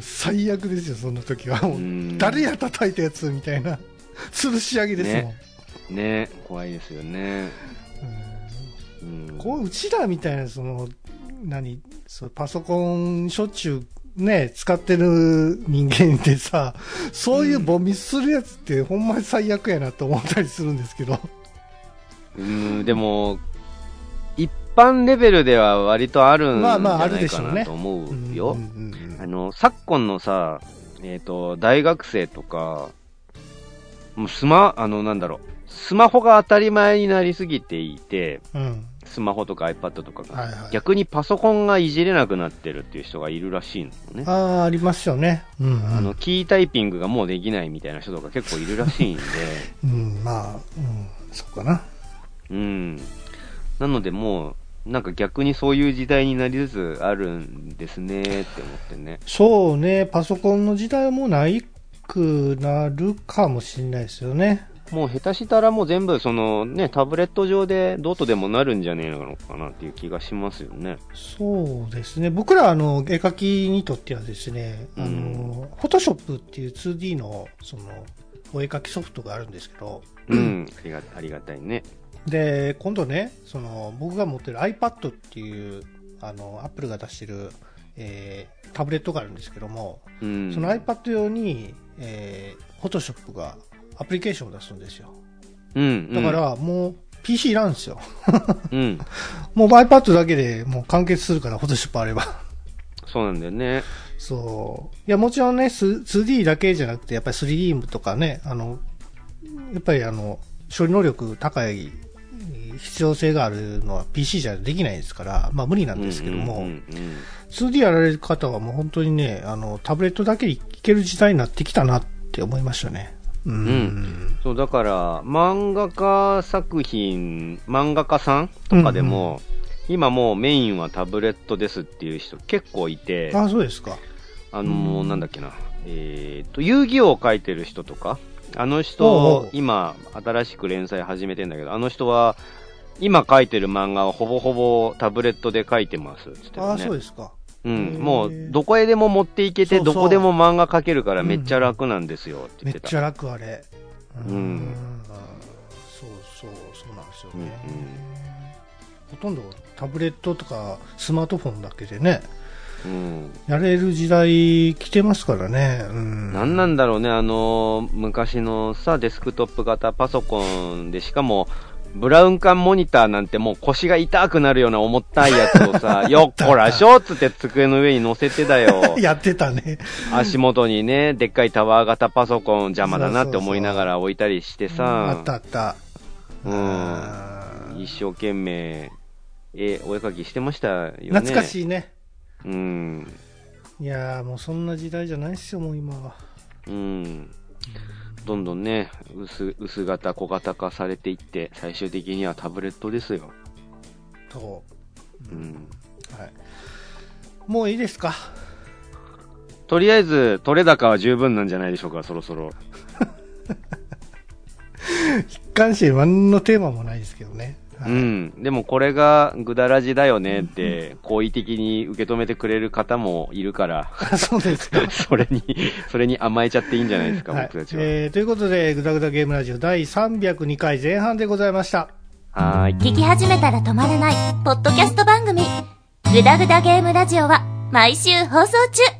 最悪ですよ、そんな時は。もううん誰や叩いたやつみたいな、吊るし上げですもん。ね怖いですよね。うん。こううちらみたいな、その、何、そうパソコンしょっちゅうね、使ってる人間ってさ、そういうボミするやつってほんまに最悪やなと思ったりするんですけど。うん、でも、一般レベルでは割とあるんじゃないかでしょうねなと思うよ。あの、昨今のさ、えっ、と、大学生とか、もうスマ、あの、なんだろう、スマホが当たり前になりすぎていて、うん。スマホとか iPad とかが、はいはい。逆にパソコンがいじれなくなってるっていう人がいるらしいのね。ああ、ありますよね。うん、うん。あの、キータイピングがもうできないみたいな人とか結構いるらしいんで、うん、まあ、うん、そうかな。うん。なのでもう、なんか逆にそういう時代になりつつあるんですねって思ってね。そうね、パソコンの時代はもうないくなるかもしれないですよね。もう下手したらもう全部そのね、タブレット上でどうとでもなるんじゃねえのかなっていう気がしますよね。そうですね。僕ら、あの、絵描きにとってはですね、あの、フォトショップっていう 2D の、その、お絵描きソフトがあるんですけど、うん。ありが、ありがたいね。で、今度ね、その、僕が持ってる iPad っていう、あの、Apple が出してる、えータブレットがあるんですけども、うん。その iPad 用に、えー、Photoshop がアプリケーションを出すんですよ。うん。だか、ら、もう PC いらんですよ。うん。もう iPad だけでもう完結するから、Photoshop あれば。そうなんだよね。そう。いや、もちろんね、ス 2D だけじゃなくて、やっぱり 3D とかね、あの、やっぱりあの、処理能力高い必要性があるのは PC じゃできないですから、まあ無理なんですけども、うんうんうん 2D やられる方はもう本当にね、あの、タブレットだけでいける時代になってきたなって思いましたね。うん。んそう、だから、漫画家作品、漫画家さんとかでも、今もうメインはタブレットですっていう人結構いて、あ、そうですか。あの、なんだっけな、えっと、遊戯王を書いてる人とか、あの人う、今、新しく連載始めてんだけど、あの人は、今書いてる漫画をほぼほぼタブレットで書いてますっつってたあ、ね。そうですか。うん。もう、どこへでも持っていけて、どこでも漫画描けるからめっちゃ楽なんですよって言ってた。めっちゃ楽あれ。うんそうそう、そうなんですようんね。ほとんどタブレットとかスマートフォンだけでね、うん。やれる時代来てますからね。うん。なんなんだろうね、あのー昔のさ、デスクトップ型パソコンで、しかも、ブラウン管モニターなんてもう腰が痛くなるような重たいやつをさ、よっこらしょっつって机の上に乗せてだよ。やってたね。足元にね、でっかいタワー型パソコン邪魔だなって思いながら置いたりしてさ、あったあった。うん一生懸命、え、お絵描きしてましたよね。懐かしいね。うん。いやーもうそんな時代じゃないっすよ、もう今は。うん。どんどんね、薄、薄型、小型化されていって、最終的にはタブレットですよ。と、うん。はい。もういいですか？とりあえず、取れ高は十分なんじゃないでしょうか、そろそろ。一貫して何のテーマもないですけどね。はいうん。でもこれがぐだらじだよねって、好意的に受け止めてくれる方もいるから、あ そうですか。それに、それに甘えちゃっていいんじゃないですか、はい僕たちは。えーということで、ぐだぐだゲームラジオ第302回前半でございました。はーい。聞き始めたら止まらないポッドキャスト番組グダグダゲームラジオは毎週放送中